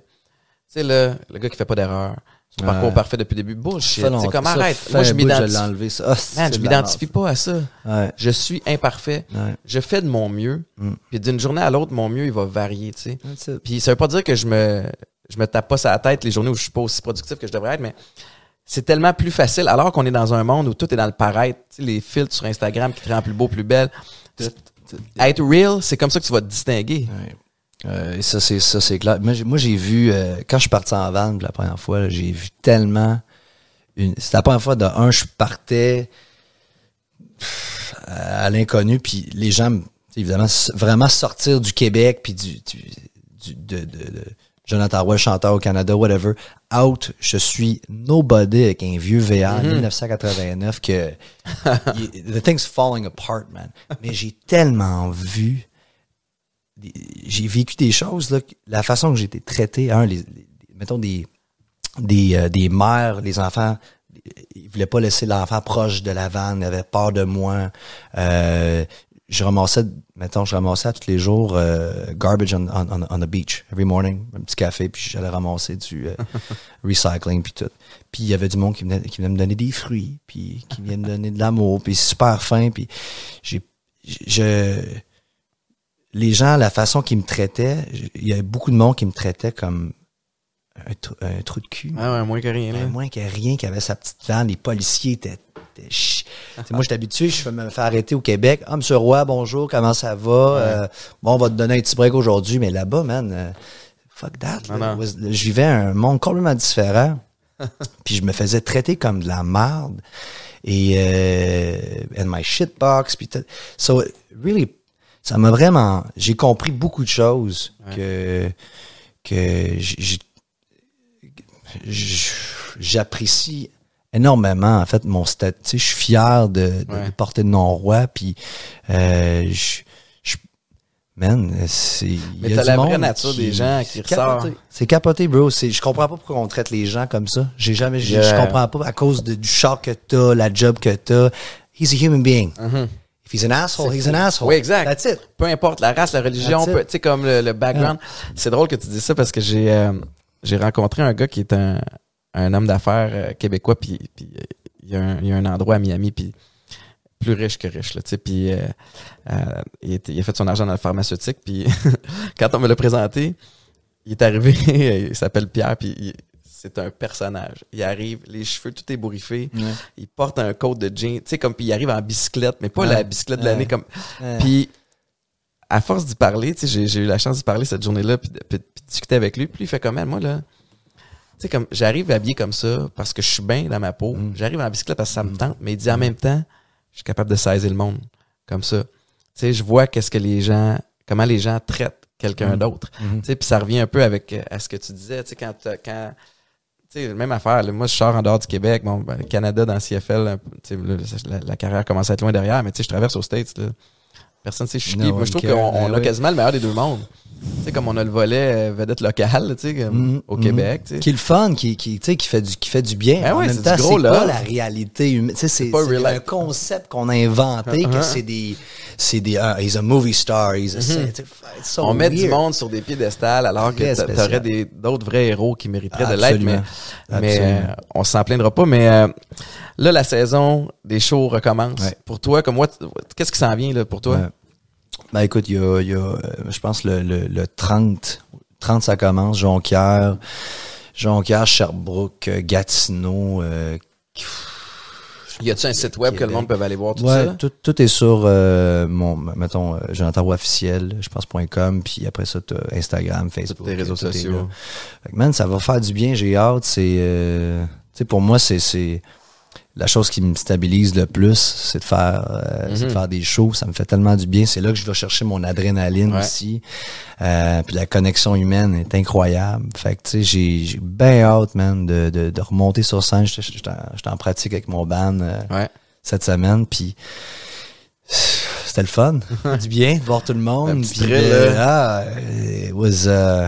Tu sais le, le gars qui fait pas d'erreur, son Ouais. parcours parfait depuis le début, bullshit. C'est comme arrête. Moi je m'identifie. Ah, man, je m'identifie pas à ça. Ouais. Je suis imparfait. Ouais. Je fais de mon mieux. Mm. Puis d'une journée à l'autre, mon mieux il va varier, tu sais. Puis ça veut pas dire que je me je me tape pas la tête les journées où je suis pas aussi productif que je devrais être, mais c'est tellement plus facile alors qu'on est dans un monde où tout est dans le paraître. Tu sais, les filtres sur Instagram qui te rendent plus beau, plus belle. Être real, c'est comme ça que tu vas te distinguer. Ouais. Euh, et ça, c'est ça, c'est clair. Moi, j'ai, moi, j'ai vu, euh, quand je suis parti en van la première fois, j'ai vu tellement. Une, c'était la première fois de un, je partais à l'inconnu, puis les gens, me- évidemment, vraiment sortir du Québec, puis du, du, du- de, de, de Jonathan Roy, chanteur au Canada, whatever, out, je suis nobody avec un vieux VR 1989 que the thing's falling apart, man. Mais j'ai tellement vu j'ai vécu des choses là, la façon que j'ai été traité les, les- mettons des des euh, des mères les enfants ils voulaient pas laisser l'enfant proche de la vanne ils avaient peur de moi euh, je ramassais mettons je ramassais à tous les jours euh, garbage on, on, on- the beach every morning un petit café puis j'allais ramasser du euh, recycling puis tout puis il y avait du monde qui venait qui venait me donner des fruits puis qui venait me donner de l'amour puis super fin puis j'ai je les gens, la façon qu'ils me traitaient, il y avait beaucoup de monde qui me traitait comme un, trou- un trou de cul. Ah ouais, moins que rien. Là. moins que rien qui avait sa petite vanne. Les policiers étaient. étaient moi, j'étais habitué, je me fais arrêter au Québec. Ah, monsieur Roy, bonjour, comment ça va? Euh, bon, on va te donner un petit break aujourd'hui, mais là-bas, man, euh, fuck that. Je vivais un monde complètement différent. puis je me faisais traiter comme de la merde. Et euh, and my shitbox. Puis. So, really, ça m'a vraiment... J'ai compris beaucoup de choses que que j'ai- j'apprécie énormément en fait mon statut. Tu sais, Je suis fier de, de Ouais. porter le nom roi. Puis euh, je, man, c'est. Mais t'as la vraie nature des gens qui ressort. C'est capoté, bro. C'est, je comprends pas pourquoi on traite les gens comme ça. J'ai jamais, Yeah. je comprends pas à cause de- du char que t'as, la job que t'as. He's a human being. If he's an asshole, he's an asshole. Mm-hmm. Oui, exact. That's it. Peu importe la race, la religion, tu sais, comme le, le background. C'est drôle que tu dis ça parce que j'ai euh, j'ai rencontré un gars qui est un, un homme d'affaires euh, québécois, puis, puis euh, il, y a un, il y a un endroit à Miami, puis plus riche que riche, là, puis euh, euh, il, a fait son argent dans le pharmaceutique, puis quand on me l'a présenté, il est arrivé, il s'appelle Pierre, puis c'est un personnage. Il arrive, les cheveux tout ébouriffés, il porte un coat de jean, tu sais, comme puis il arrive en bicyclette, mais pas Ouais. la bicyclette de l'année Ouais. comme. Puis à force d'y parler, tu sais, j'ai, eu la chance d'y parler cette journée-là, puis de, puis de discuter avec lui, puis il fait comme elle, moi là. Tu sais, comme j'arrive habillé comme ça parce que je suis bien dans ma peau. Mm. J'arrive en bicyclette parce que ça me tente, mais il dit en même temps, je suis capable de saisir le monde comme ça. Tu sais, je vois qu'est-ce que les gens, comment les gens traitent quelqu'un Mm. d'autre. Mhm. Tu sais, puis ça revient un peu avec euh, à ce que tu disais, tu sais, quand, quand tu sais, même affaire, là, moi je sors en dehors du Québec, bon, ben, Canada dans le CFL, tu sais, la, la carrière commence à être loin derrière, mais tu sais, je traverse aux States, là. Personne sait chuter. No Moi, je trouve qu'on on Ben a quasiment le meilleur des deux mondes. Tu sais, comme on a le volet euh, vedette locale, tu sais, comme Mhm, au. Québec, sais. Qui est le fun, qui, qui, tu sais, qui, fait, du, qui fait du bien. Ben en ouais, même temps, c'est pas la réalité humaine. C'est un concept qu'on a inventé, que Uh-huh. c'est des... C'est des... ah, he's a movie star, he's a... so Mhm. on met du monde sur des piédestals alors que t'aurais des d'autres vrais héros qui mériteraient de l'être, Absolument. mais, mais euh, on s'en plaindra pas. Mais euh, là, la saison des shows recommence. Ouais. Pour toi, comme moi, qu'est-ce qui s'en vient là pour toi? Ouais. Ben écoute, il y a, il y a euh, je pense, le, le, le 30, 30 ça commence, Jonquière, Jonquière, Sherbrooke, euh, Gatineau, euh, Y a-tu un site web que le monde peut aller voir tout ouais, ça? tout, tout est sur euh, mon, mettons, euh, Jonathan Roy officiel, je pense, point .com, puis après ça, t'as Instagram, Facebook. tes réseaux sociaux. Fait que, man, ça va faire du bien, j'ai hâte, c'est, euh, tu sais, pour moi, c'est, c'est, la chose qui me stabilise le plus, c'est de faire, euh, c'est de Mhm. faire des shows. Ça me fait tellement du bien. C'est là que je vais chercher mon adrénaline Ouais. aussi. Euh, puis la connexion humaine est incroyable. Fait que tu sais, j'ai, j'ai bien hâte, man, de, de, de remonter sur scène. J'étais, j'étais en, j'étais en pratique avec mon band euh, Ouais. cette semaine. Puis c'était le fun. du bien de voir tout le monde. Un petit puis là. ah, it was, euh,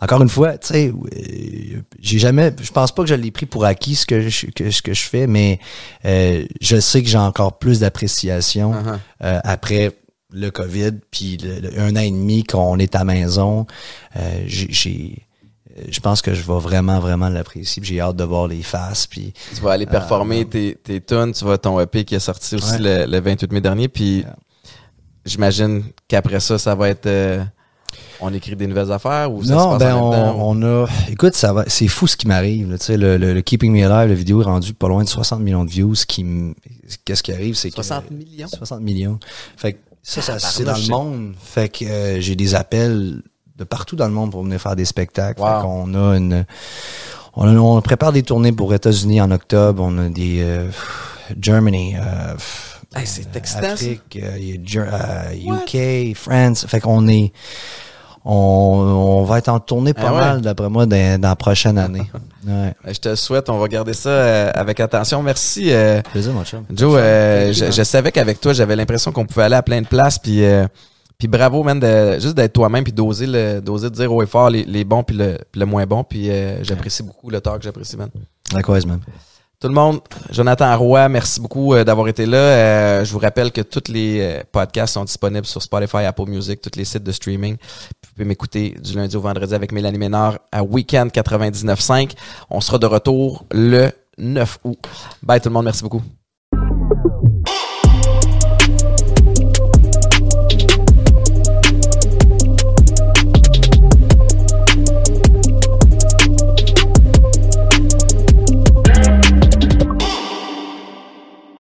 encore une fois, tu sais, euh, j'ai jamais, je pense pas que je l'ai pris pour acquis ce que je, que, ce que je fais, mais euh, je sais que j'ai encore plus d'appréciation Uh-huh. euh, après le COVID, puis le- le- un an et demi qu'on est à maison. Euh, j'ai, euh, je pense que je vais vraiment, vraiment l'apprécier. J'ai hâte de voir les faces. Puis Tu vas aller performer tes, tes tunes, tu vas ton EP qui est sorti aussi Ouais. le, le 28 mai dernier, puis Yeah. j'imagine qu'après ça, ça va être... euh, on écrit des nouvelles affaires ou ça se non, passe ben en on, même temps? on a. Écoute, ça va. C'est fou ce qui m'arrive. là. Tu sais, le, le, le Keeping Me Alive, la vidéo est rendue pas loin de 60 millions de views. Ce qui me- Qu'est-ce qui arrive, c'est que 60 millions? 60 millions. Fait que ça, ça c'est dans le monde. Fait que euh, j'ai des appels de partout dans le monde pour venir faire des spectacles. Wow. Fait qu'on a une. On, a- on prépare des tournées pour États-Unis en octobre. On a des euh, Germany. Euh, Hey, c'est excitant. Afrique, euh, il y a Ger- euh, UK, France. Fait qu'on est. On, on va être en tournée pas Ah ouais? mal, d'après moi, dans, dans la prochaine année. Ouais. Ben, Je te souhaite, on va garder ça euh, avec attention. Merci, euh, Plaisir, mon chum. Joe. euh, je, savais qu'avec toi, j'avais l'impression qu'on pouvait aller à plein de places, puis euh, puis bravo, man, de, juste d'être toi-même, puis d'oser le, d'oser dire haut et fort les, les bons puis le, puis le moins bon, puis euh, j'apprécie beaucoup le talk, j'apprécie, man. Likewise, man. Tout le monde, Jonathan Roy, merci beaucoup euh, d'avoir été là. Euh, je vous rappelle que tous les euh, podcasts sont disponibles sur Spotify, Apple Music, tous les sites de streaming. Vous pouvez m'écouter du lundi au vendredi avec Mélanie Ménard à Weekend 99.5. On sera de retour le 9 août. Bye tout le monde, merci beaucoup.